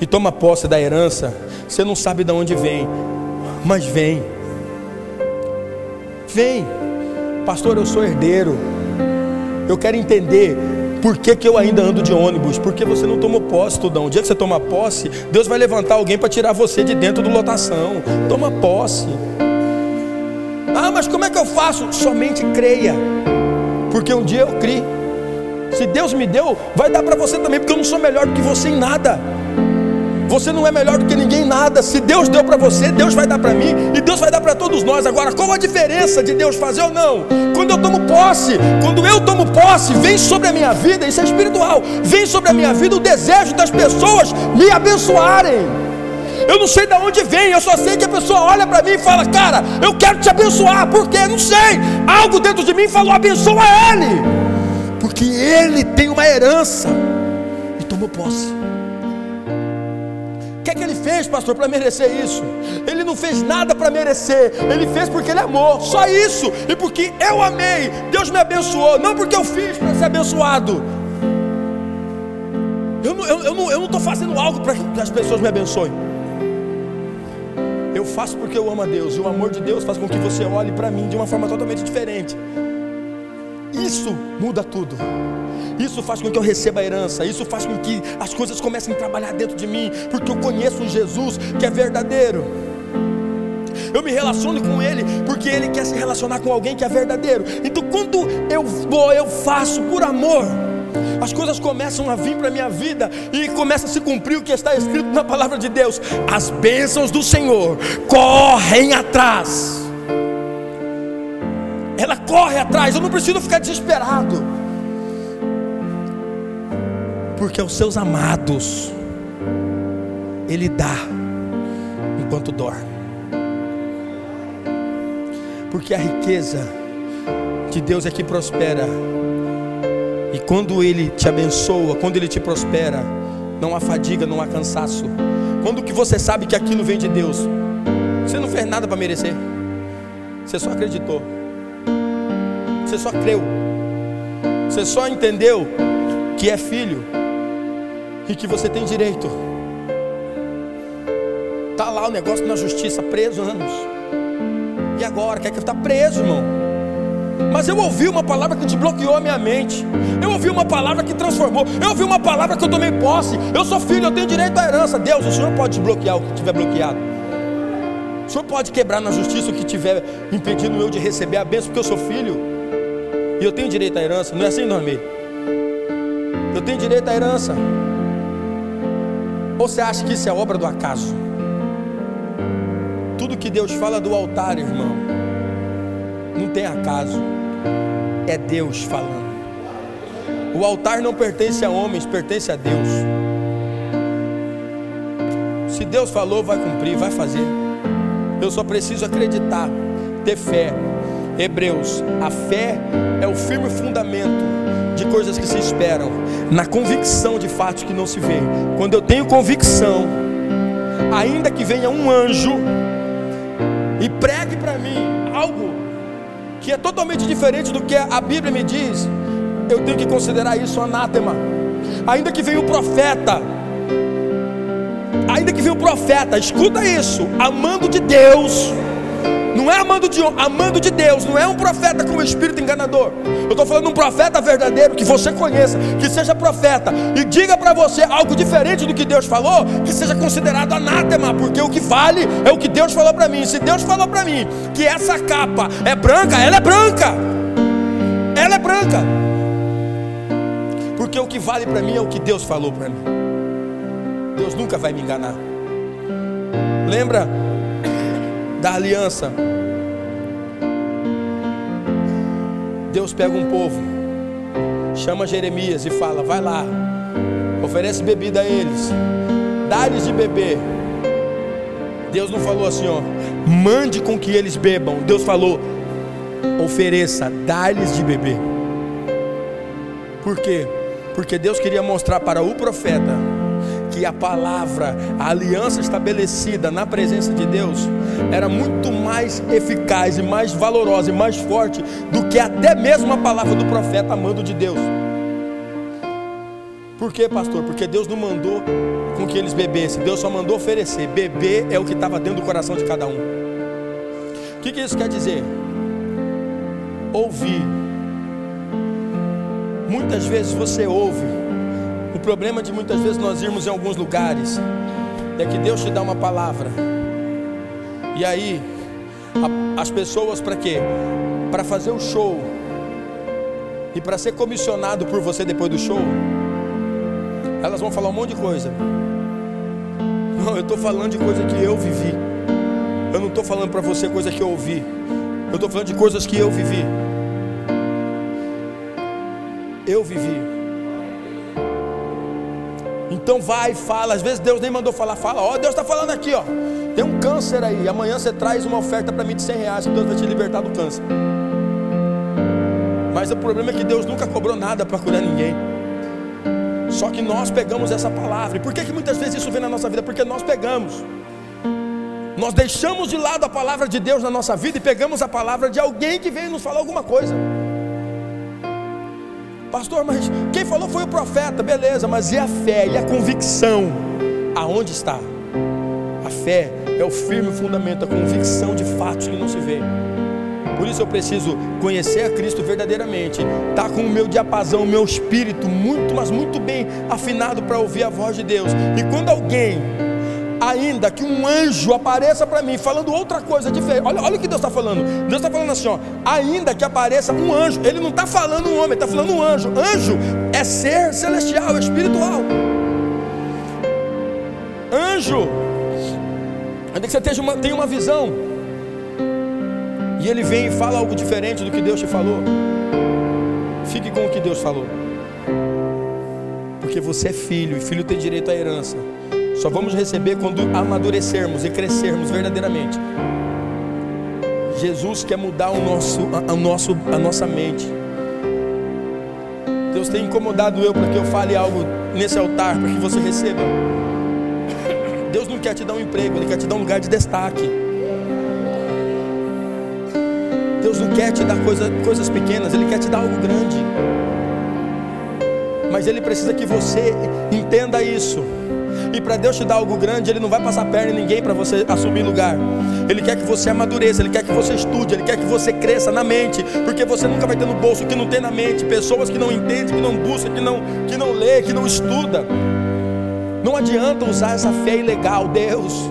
e toma posse da herança, você não sabe de onde vem, mas vem. Vem, pastor, eu sou herdeiro. Eu quero entender por que, que eu ainda ando de ônibus? Porque você não tomou posse, Tudão. O dia que você toma posse, Deus vai levantar alguém para tirar você de dentro do lotação. Toma posse. Ah, mas como é que eu faço? Somente creia. Porque um dia eu criei. Se Deus me deu, vai dar para você também, porque eu não sou melhor do que você em nada. Você não é melhor do que ninguém nada. Se Deus deu para você, Deus vai dar para mim e Deus vai dar para todos nós. Agora, qual a diferença de Deus fazer ou não? Quando eu tomo posse, quando eu tomo posse, vem sobre a minha vida, isso é espiritual. Vem sobre a minha vida o desejo das pessoas me abençoarem. Eu não sei de onde vem, eu só sei que a pessoa olha para mim e fala: Cara, eu quero te abençoar, porque não sei, algo dentro de mim falou: abençoa ele porque ele tem uma herança e tomou posse. Fez, pastor, para merecer isso? Ele não fez nada para merecer, ele fez porque ele amou, só isso, e porque eu amei, Deus me abençoou, não porque eu fiz para ser abençoado. Eu não estou eu, eu não, eu fazendo algo para que as pessoas me abençoem. Eu faço porque eu amo a Deus, e o amor de Deus faz com que você olhe para mim de uma forma totalmente diferente. Isso muda tudo. Isso faz com que eu receba a herança. Isso faz com que as coisas comecem a trabalhar dentro de mim, porque eu conheço um Jesus que é verdadeiro. Eu me relaciono com Ele porque Ele quer se relacionar com alguém que é verdadeiro. Então, quando eu vou, eu faço por amor. As coisas começam a vir para a minha vida e começa a se cumprir o que está escrito na palavra de Deus. As bênçãos do Senhor correm atrás ela corre atrás. Eu não preciso ficar desesperado, porque aos seus amados Ele dá enquanto dorme. Porque a riqueza de Deus é que prospera. E quando Ele te abençoa, quando Ele te prospera, não há fadiga, não há cansaço. Quando que você sabe que aquilo vem de Deus, você não fez nada para merecer, você só acreditou. Você só creu. Você só entendeu que é filho e que você tem direito. Tá lá o negócio na justiça preso anos. E agora quer que eu tá preso, irmão? Mas eu ouvi uma palavra que desbloqueou a minha mente. Eu ouvi uma palavra que transformou. Eu ouvi uma palavra que eu tomei posse. Eu sou filho, eu tenho direito à herança. Deus, o Senhor pode desbloquear o que tiver bloqueado. O Senhor pode quebrar na justiça o que tiver impedindo eu de receber a bênção, porque eu sou filho. E eu tenho direito à herança. Não é assim, Normei? Eu tenho direito à herança. Ou você acha que isso é obra do acaso? Tudo que Deus fala do altar, irmão, não tem acaso. É Deus falando. O altar não pertence a homens, pertence a Deus. Se Deus falou, vai cumprir, vai fazer. Eu só preciso acreditar, ter fé Hebreus, a fé é o firme fundamento de coisas que se esperam, na convicção de fatos que não se vê. Quando eu tenho convicção, ainda que venha um anjo e pregue para mim algo que é totalmente diferente do que a Bíblia me diz, eu tenho que considerar isso anátema. Ainda que venha o profeta, ainda que venha o profeta, escuta isso, amando de Deus não é amando de, amando de Deus, não é um profeta com o espírito enganador. Eu estou falando de um profeta verdadeiro que você conheça, que seja profeta e diga para você algo diferente do que Deus falou, que seja considerado anátema, porque o que vale é o que Deus falou para mim. Se Deus falou para mim que essa capa é branca, ela é branca. Ela é branca. Porque o que vale para mim é o que Deus falou para mim. Deus nunca vai me enganar. Lembra da aliança. Deus pega um povo chama Jeremias e fala: Vai lá, oferece bebida a eles, dá-lhes de beber. Deus não falou assim, ó, mande com que eles bebam. Deus falou, ofereça, dá-lhes de beber. Por quê? Porque Deus queria mostrar para o profeta que a palavra, a aliança estabelecida na presença de Deus, era muito mais eficaz e mais valorosa e mais forte do que até mesmo a palavra do profeta amando de Deus. Por quê, pastor? Porque Deus não mandou com que eles bebessem, Deus só mandou oferecer. Beber é o que estava dentro do coração de cada um. O que, que isso quer dizer? Ouvir. Muitas vezes você ouve. O problema de muitas vezes nós irmos em alguns lugares é que Deus te dá uma palavra. E aí, a, as pessoas para quê? Para fazer o show e para ser comissionado por você depois do show elas vão falar um monte de coisa. Não, eu estou falando de coisa que eu vivi. Eu não estou falando para você coisa que eu ouvi. Eu estou falando de coisas que eu vivi. Eu vivi. Então vai fala. Às vezes Deus nem mandou falar. Fala, ó, Deus está falando aqui, ó. Tem um câncer aí. Amanhã você traz uma oferta para mim de 100 reais. Deus vai te libertar do câncer. Mas o problema é que Deus nunca cobrou nada para curar ninguém. Só que nós pegamos essa palavra. E por que, que muitas vezes isso vem na nossa vida? Porque nós pegamos. Nós deixamos de lado a palavra de Deus na nossa vida e pegamos a palavra de alguém que veio nos falar alguma coisa. Pastor, mas quem falou foi o profeta, beleza, mas e a fé e a convicção? Aonde está? A fé é o firme fundamento, a convicção de fatos que não se vê. Por isso eu preciso conhecer a Cristo verdadeiramente, estar tá com o meu diapasão, o meu espírito muito, mas muito bem afinado para ouvir a voz de Deus. E quando alguém, ainda que um anjo apareça para mim falando outra coisa diferente, olha, olha o que Deus está falando. Deus está falando assim, ó, ainda que apareça um anjo, Ele não está falando um homem, está falando um anjo. Anjo é ser celestial, espiritual. Anjo, ainda que você tenha uma, tenha uma visão e ele vem e fala algo diferente do que Deus te falou, fique com o que Deus falou, porque você é filho e filho tem direito à herança. Só vamos receber quando amadurecermos e crescermos verdadeiramente. Jesus quer mudar o nosso, a, a, nosso, a nossa mente. Deus tem incomodado eu para que eu fale algo nesse altar, para que você receba. Deus não quer te dar um emprego, Ele quer te dar um lugar de destaque. Deus não quer te dar coisa, coisas pequenas, Ele quer te dar algo grande. Mas Ele precisa que você entenda isso. E para Deus te dar algo grande, Ele não vai passar perna em ninguém para você assumir lugar. Ele quer que você amadureça, Ele quer que você estude, Ele quer que você cresça na mente, porque você nunca vai ter no bolso o que não tem na mente. Pessoas que não entendem, que não buscam, que não, que não lê, que não estuda. Não adianta usar essa fé ilegal, Deus.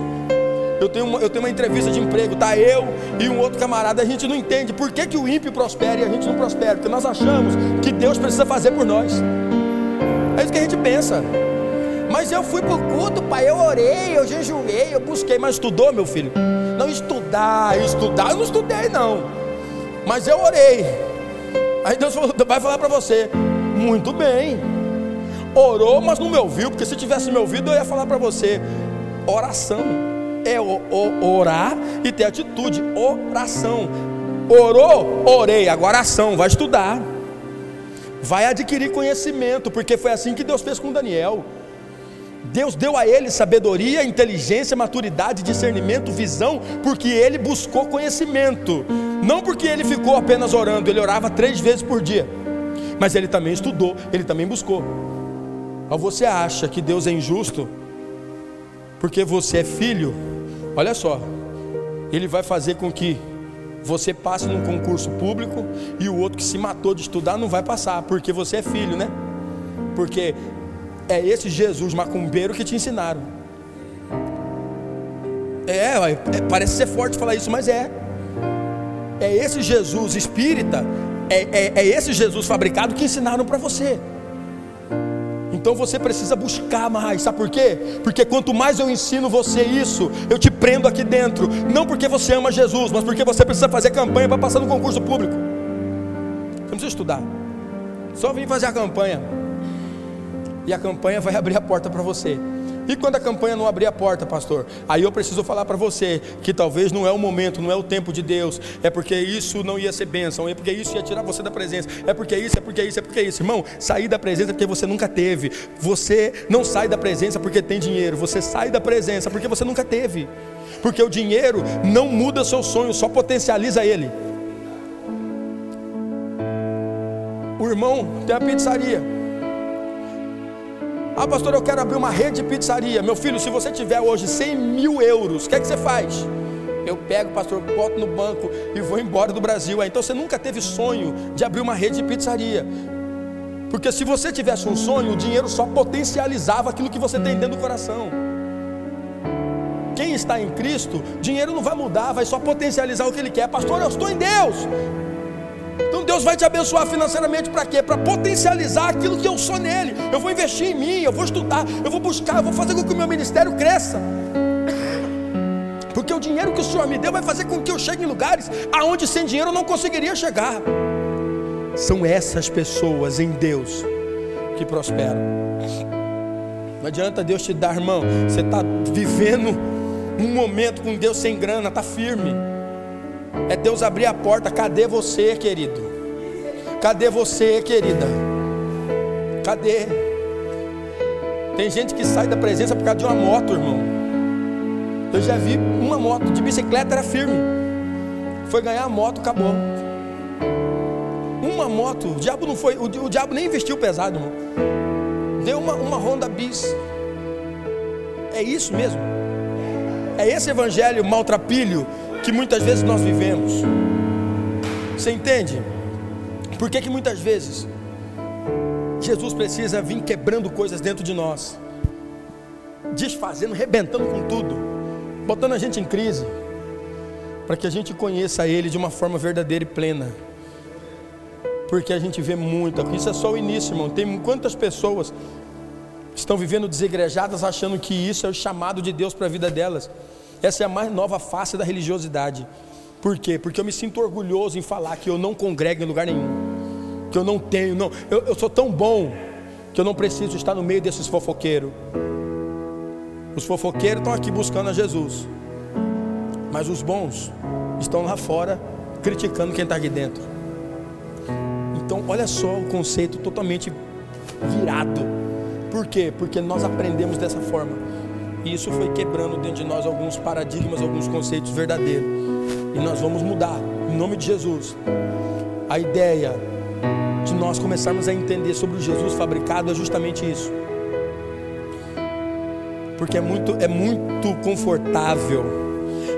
Eu tenho, uma, eu tenho uma entrevista de emprego, tá eu e um outro camarada, a gente não entende por que, que o ímpio prospera e a gente não prospera, porque nós achamos que Deus precisa fazer por nós. É isso que a gente pensa. Mas eu fui para o culto, pai, eu orei, eu jejuei, eu busquei, mas estudou, meu filho? Não estudar, estudar, eu não estudei não. Mas eu orei. Aí Deus vai falar para você, muito bem. Orou, mas não me ouviu, porque se tivesse me ouvido, eu ia falar para você, oração é o, o, orar e ter atitude, oração. Orou, orei, agora ação, vai estudar, vai adquirir conhecimento, porque foi assim que Deus fez com Daniel. Deus deu a ele sabedoria, inteligência, maturidade, discernimento, visão, porque ele buscou conhecimento, não porque ele ficou apenas orando, ele orava três vezes por dia, mas ele também estudou, ele também buscou. Ou você acha que Deus é injusto? porque você é filho, olha só, ele vai fazer com que você passe num concurso público e o outro que se matou de estudar não vai passar, porque você é filho, né? Porque é esse Jesus macumbeiro que te ensinaram. É, é, parece ser forte falar isso, mas é. É esse Jesus espírita, é, é, é esse Jesus fabricado que ensinaram para você. Então você precisa buscar mais, sabe por quê? Porque quanto mais eu ensino você isso, eu te prendo aqui dentro, não porque você ama Jesus, mas porque você precisa fazer campanha para passar no concurso público. Você não precisa estudar. Só vim fazer a campanha. E a campanha vai [LAUGHS] abrir a porta para você. E quando a campanha não abrir a porta, pastor? Aí eu preciso falar para você que talvez não é o momento, não é o tempo de Deus. É porque isso não ia ser bênção, é porque isso ia tirar você da presença. É porque isso, é porque isso, é porque isso. Irmão, sair da presença é porque você nunca teve. Você não sai da presença porque tem dinheiro. Você sai da presença porque você nunca teve. Porque o dinheiro não muda seu sonho, só potencializa ele. O irmão tem a pizzaria. Ah, pastor, eu quero abrir uma rede de pizzaria. Meu filho, se você tiver hoje 100 mil euros, o que é que você faz? Eu pego, pastor, boto no banco e vou embora do Brasil. então você nunca teve sonho de abrir uma rede de pizzaria. Porque se você tivesse um sonho, o dinheiro só potencializava aquilo que você tem dentro do coração. Quem está em Cristo, dinheiro não vai mudar, vai só potencializar o que ele quer. Pastor, eu estou em Deus. Então Deus vai te abençoar financeiramente para quê? Para potencializar aquilo que eu sou nele. Eu vou investir em mim, eu vou estudar, eu vou buscar, eu vou fazer com que o meu ministério cresça. Porque o dinheiro que o Senhor me deu vai fazer com que eu chegue em lugares aonde sem dinheiro eu não conseguiria chegar. São essas pessoas em Deus que prosperam. Não adianta Deus te dar, irmão. Você está vivendo um momento com Deus sem grana, está firme. É Deus abrir a porta. Cadê você, querido? Cadê você, querida? Cadê? Tem gente que sai da presença por causa de uma moto, irmão. Eu já vi uma moto de bicicleta era firme. Foi ganhar a moto, acabou. Uma moto, o diabo não foi, o, o diabo nem investiu pesado, irmão. Deu uma, uma Honda Bis. É isso mesmo. É esse evangelho maltrapilho que muitas vezes nós vivemos. Você entende? Por que, que muitas vezes Jesus precisa vir quebrando coisas dentro de nós, desfazendo, rebentando com tudo, botando a gente em crise, para que a gente conheça Ele de uma forma verdadeira e plena. Porque a gente vê muito, isso é só o início, irmão. Tem quantas pessoas estão vivendo desigrejadas achando que isso é o chamado de Deus para a vida delas. Essa é a mais nova face da religiosidade. Por quê? Porque eu me sinto orgulhoso em falar que eu não congrego em lugar nenhum. Que eu não tenho, não. Eu, eu sou tão bom que eu não preciso estar no meio desses fofoqueiros. Os fofoqueiros estão aqui buscando a Jesus. Mas os bons estão lá fora criticando quem está aqui dentro. Então, olha só o conceito totalmente virado. Por quê? Porque nós aprendemos dessa forma. E isso foi quebrando dentro de nós alguns paradigmas, alguns conceitos verdadeiros. E nós vamos mudar, em nome de Jesus. A ideia de nós começarmos a entender sobre o Jesus fabricado é justamente isso. Porque é muito, é muito confortável.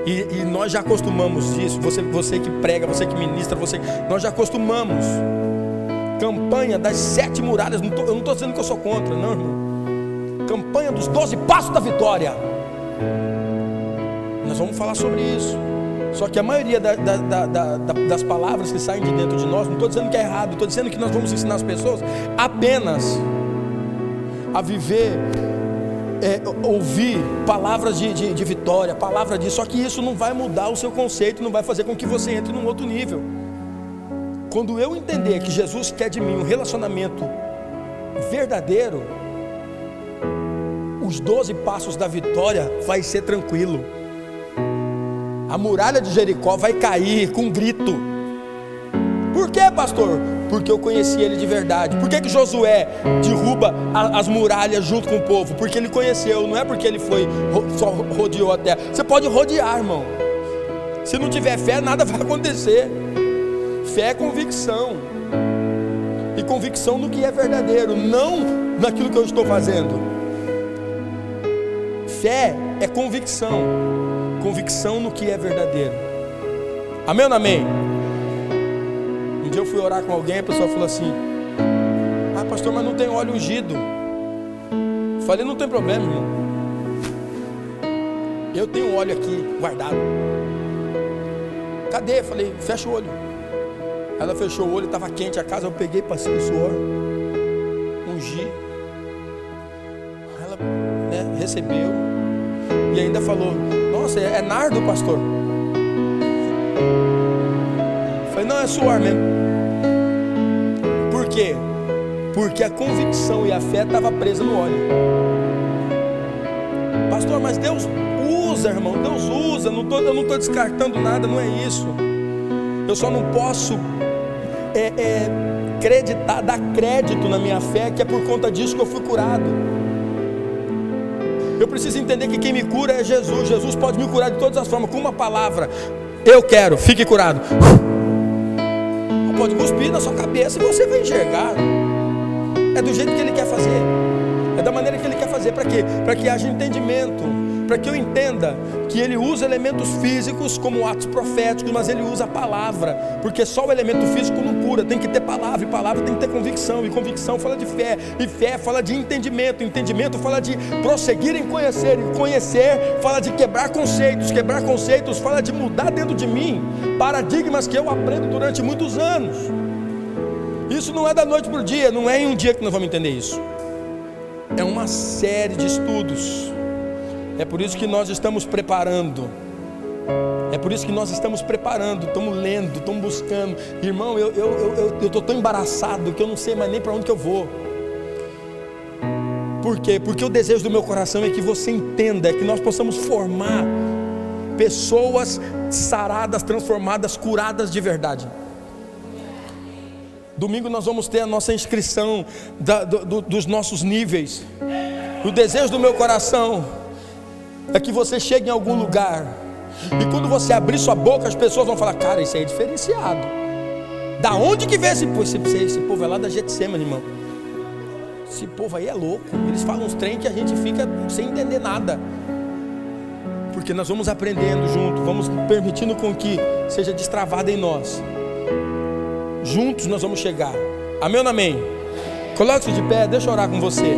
E, e nós já acostumamos disso. Você, você que prega, você que ministra, você, nós já acostumamos. Campanha das sete muralhas. Eu não estou dizendo que eu sou contra, não, irmão campanha dos 12 passos da vitória. Nós vamos falar sobre isso. Só que a maioria da, da, da, das palavras que saem de dentro de nós, não estou dizendo que é errado, estou dizendo que nós vamos ensinar as pessoas apenas a viver, é, ouvir palavras de, de, de vitória, palavra de. Só que isso não vai mudar o seu conceito, não vai fazer com que você entre num outro nível. Quando eu entender que Jesus quer de mim um relacionamento verdadeiro, os doze passos da vitória vai ser tranquilo. A muralha de Jericó vai cair com um grito. Por que, pastor? Porque eu conheci ele de verdade. Por que, que Josué derruba as muralhas junto com o povo? Porque ele conheceu, não é porque ele foi só rodeou a terra. Você pode rodear, irmão. Se não tiver fé, nada [LAUGHS] vai acontecer. Fé é convicção. E convicção no que é verdadeiro, não naquilo que eu estou fazendo. Fé é convicção, convicção no que é verdadeiro. Amém ou amém? Um dia eu fui orar com alguém, a pessoa falou assim: Ah, pastor, mas não tem óleo ungido. Falei, não tem problema, irmão. Eu tenho óleo aqui guardado. Cadê? Falei, fecha o olho. Ela fechou o olho, estava quente a casa, eu peguei, passei o suor, ungi. Recebeu. E ainda falou: Nossa, é, nardo, pastor. falei: Não, é suor mesmo. Por quê? Porque a convicção e a fé estavam presas no óleo. Pastor, mas Deus usa, irmão, Deus usa, não tô, eu não estou descartando nada, não é isso. Eu só não posso é, é, acreditar, dar crédito na minha fé, que é por conta disso que eu fui curado. Eu preciso entender que quem me cura é Jesus. Jesus pode me curar de todas as formas, com uma palavra. Eu quero, fique curado. Pode cuspir na sua cabeça e você vai enxergar. É do jeito que Ele quer fazer. É da maneira que Ele quer fazer. Para quê? Para que haja entendimento para que eu entenda que ele usa elementos físicos como atos proféticos, mas ele usa a palavra, porque só o elemento físico não cura, tem que ter palavra, e palavra tem que ter convicção, e convicção fala de fé, e fé fala de entendimento, entendimento fala de prosseguir em conhecer, e conhecer fala de quebrar conceitos, quebrar conceitos fala de mudar dentro de mim paradigmas que eu aprendo durante muitos anos. Isso não é da noite para o dia, não é em um dia que nós vamos entender isso. É uma série de estudos é por isso que nós estamos preparando. É por isso que nós estamos preparando, estamos lendo, estamos buscando. Irmão, eu estou eu, eu, eu, tão embaraçado que eu não sei mais nem para onde que eu vou. Por quê? Porque o desejo do meu coração é que você entenda, é que nós possamos formar pessoas saradas, transformadas, curadas de verdade. Domingo nós vamos ter a nossa inscrição da, do, dos nossos níveis. O desejo do meu coração é que você chegue em algum lugar e quando você abrir sua boca, as pessoas vão falar: Cara, isso aí é diferenciado. Da onde que vem esse povo? Esse, esse povo é lá da Getsemane, irmão. Esse povo aí é louco. Eles falam uns trem que a gente fica sem entender nada. Porque nós vamos aprendendo junto, vamos permitindo com que seja destravado em nós. Juntos nós vamos chegar. Amém ou amém? Coloque-se de pé, deixa eu orar com você.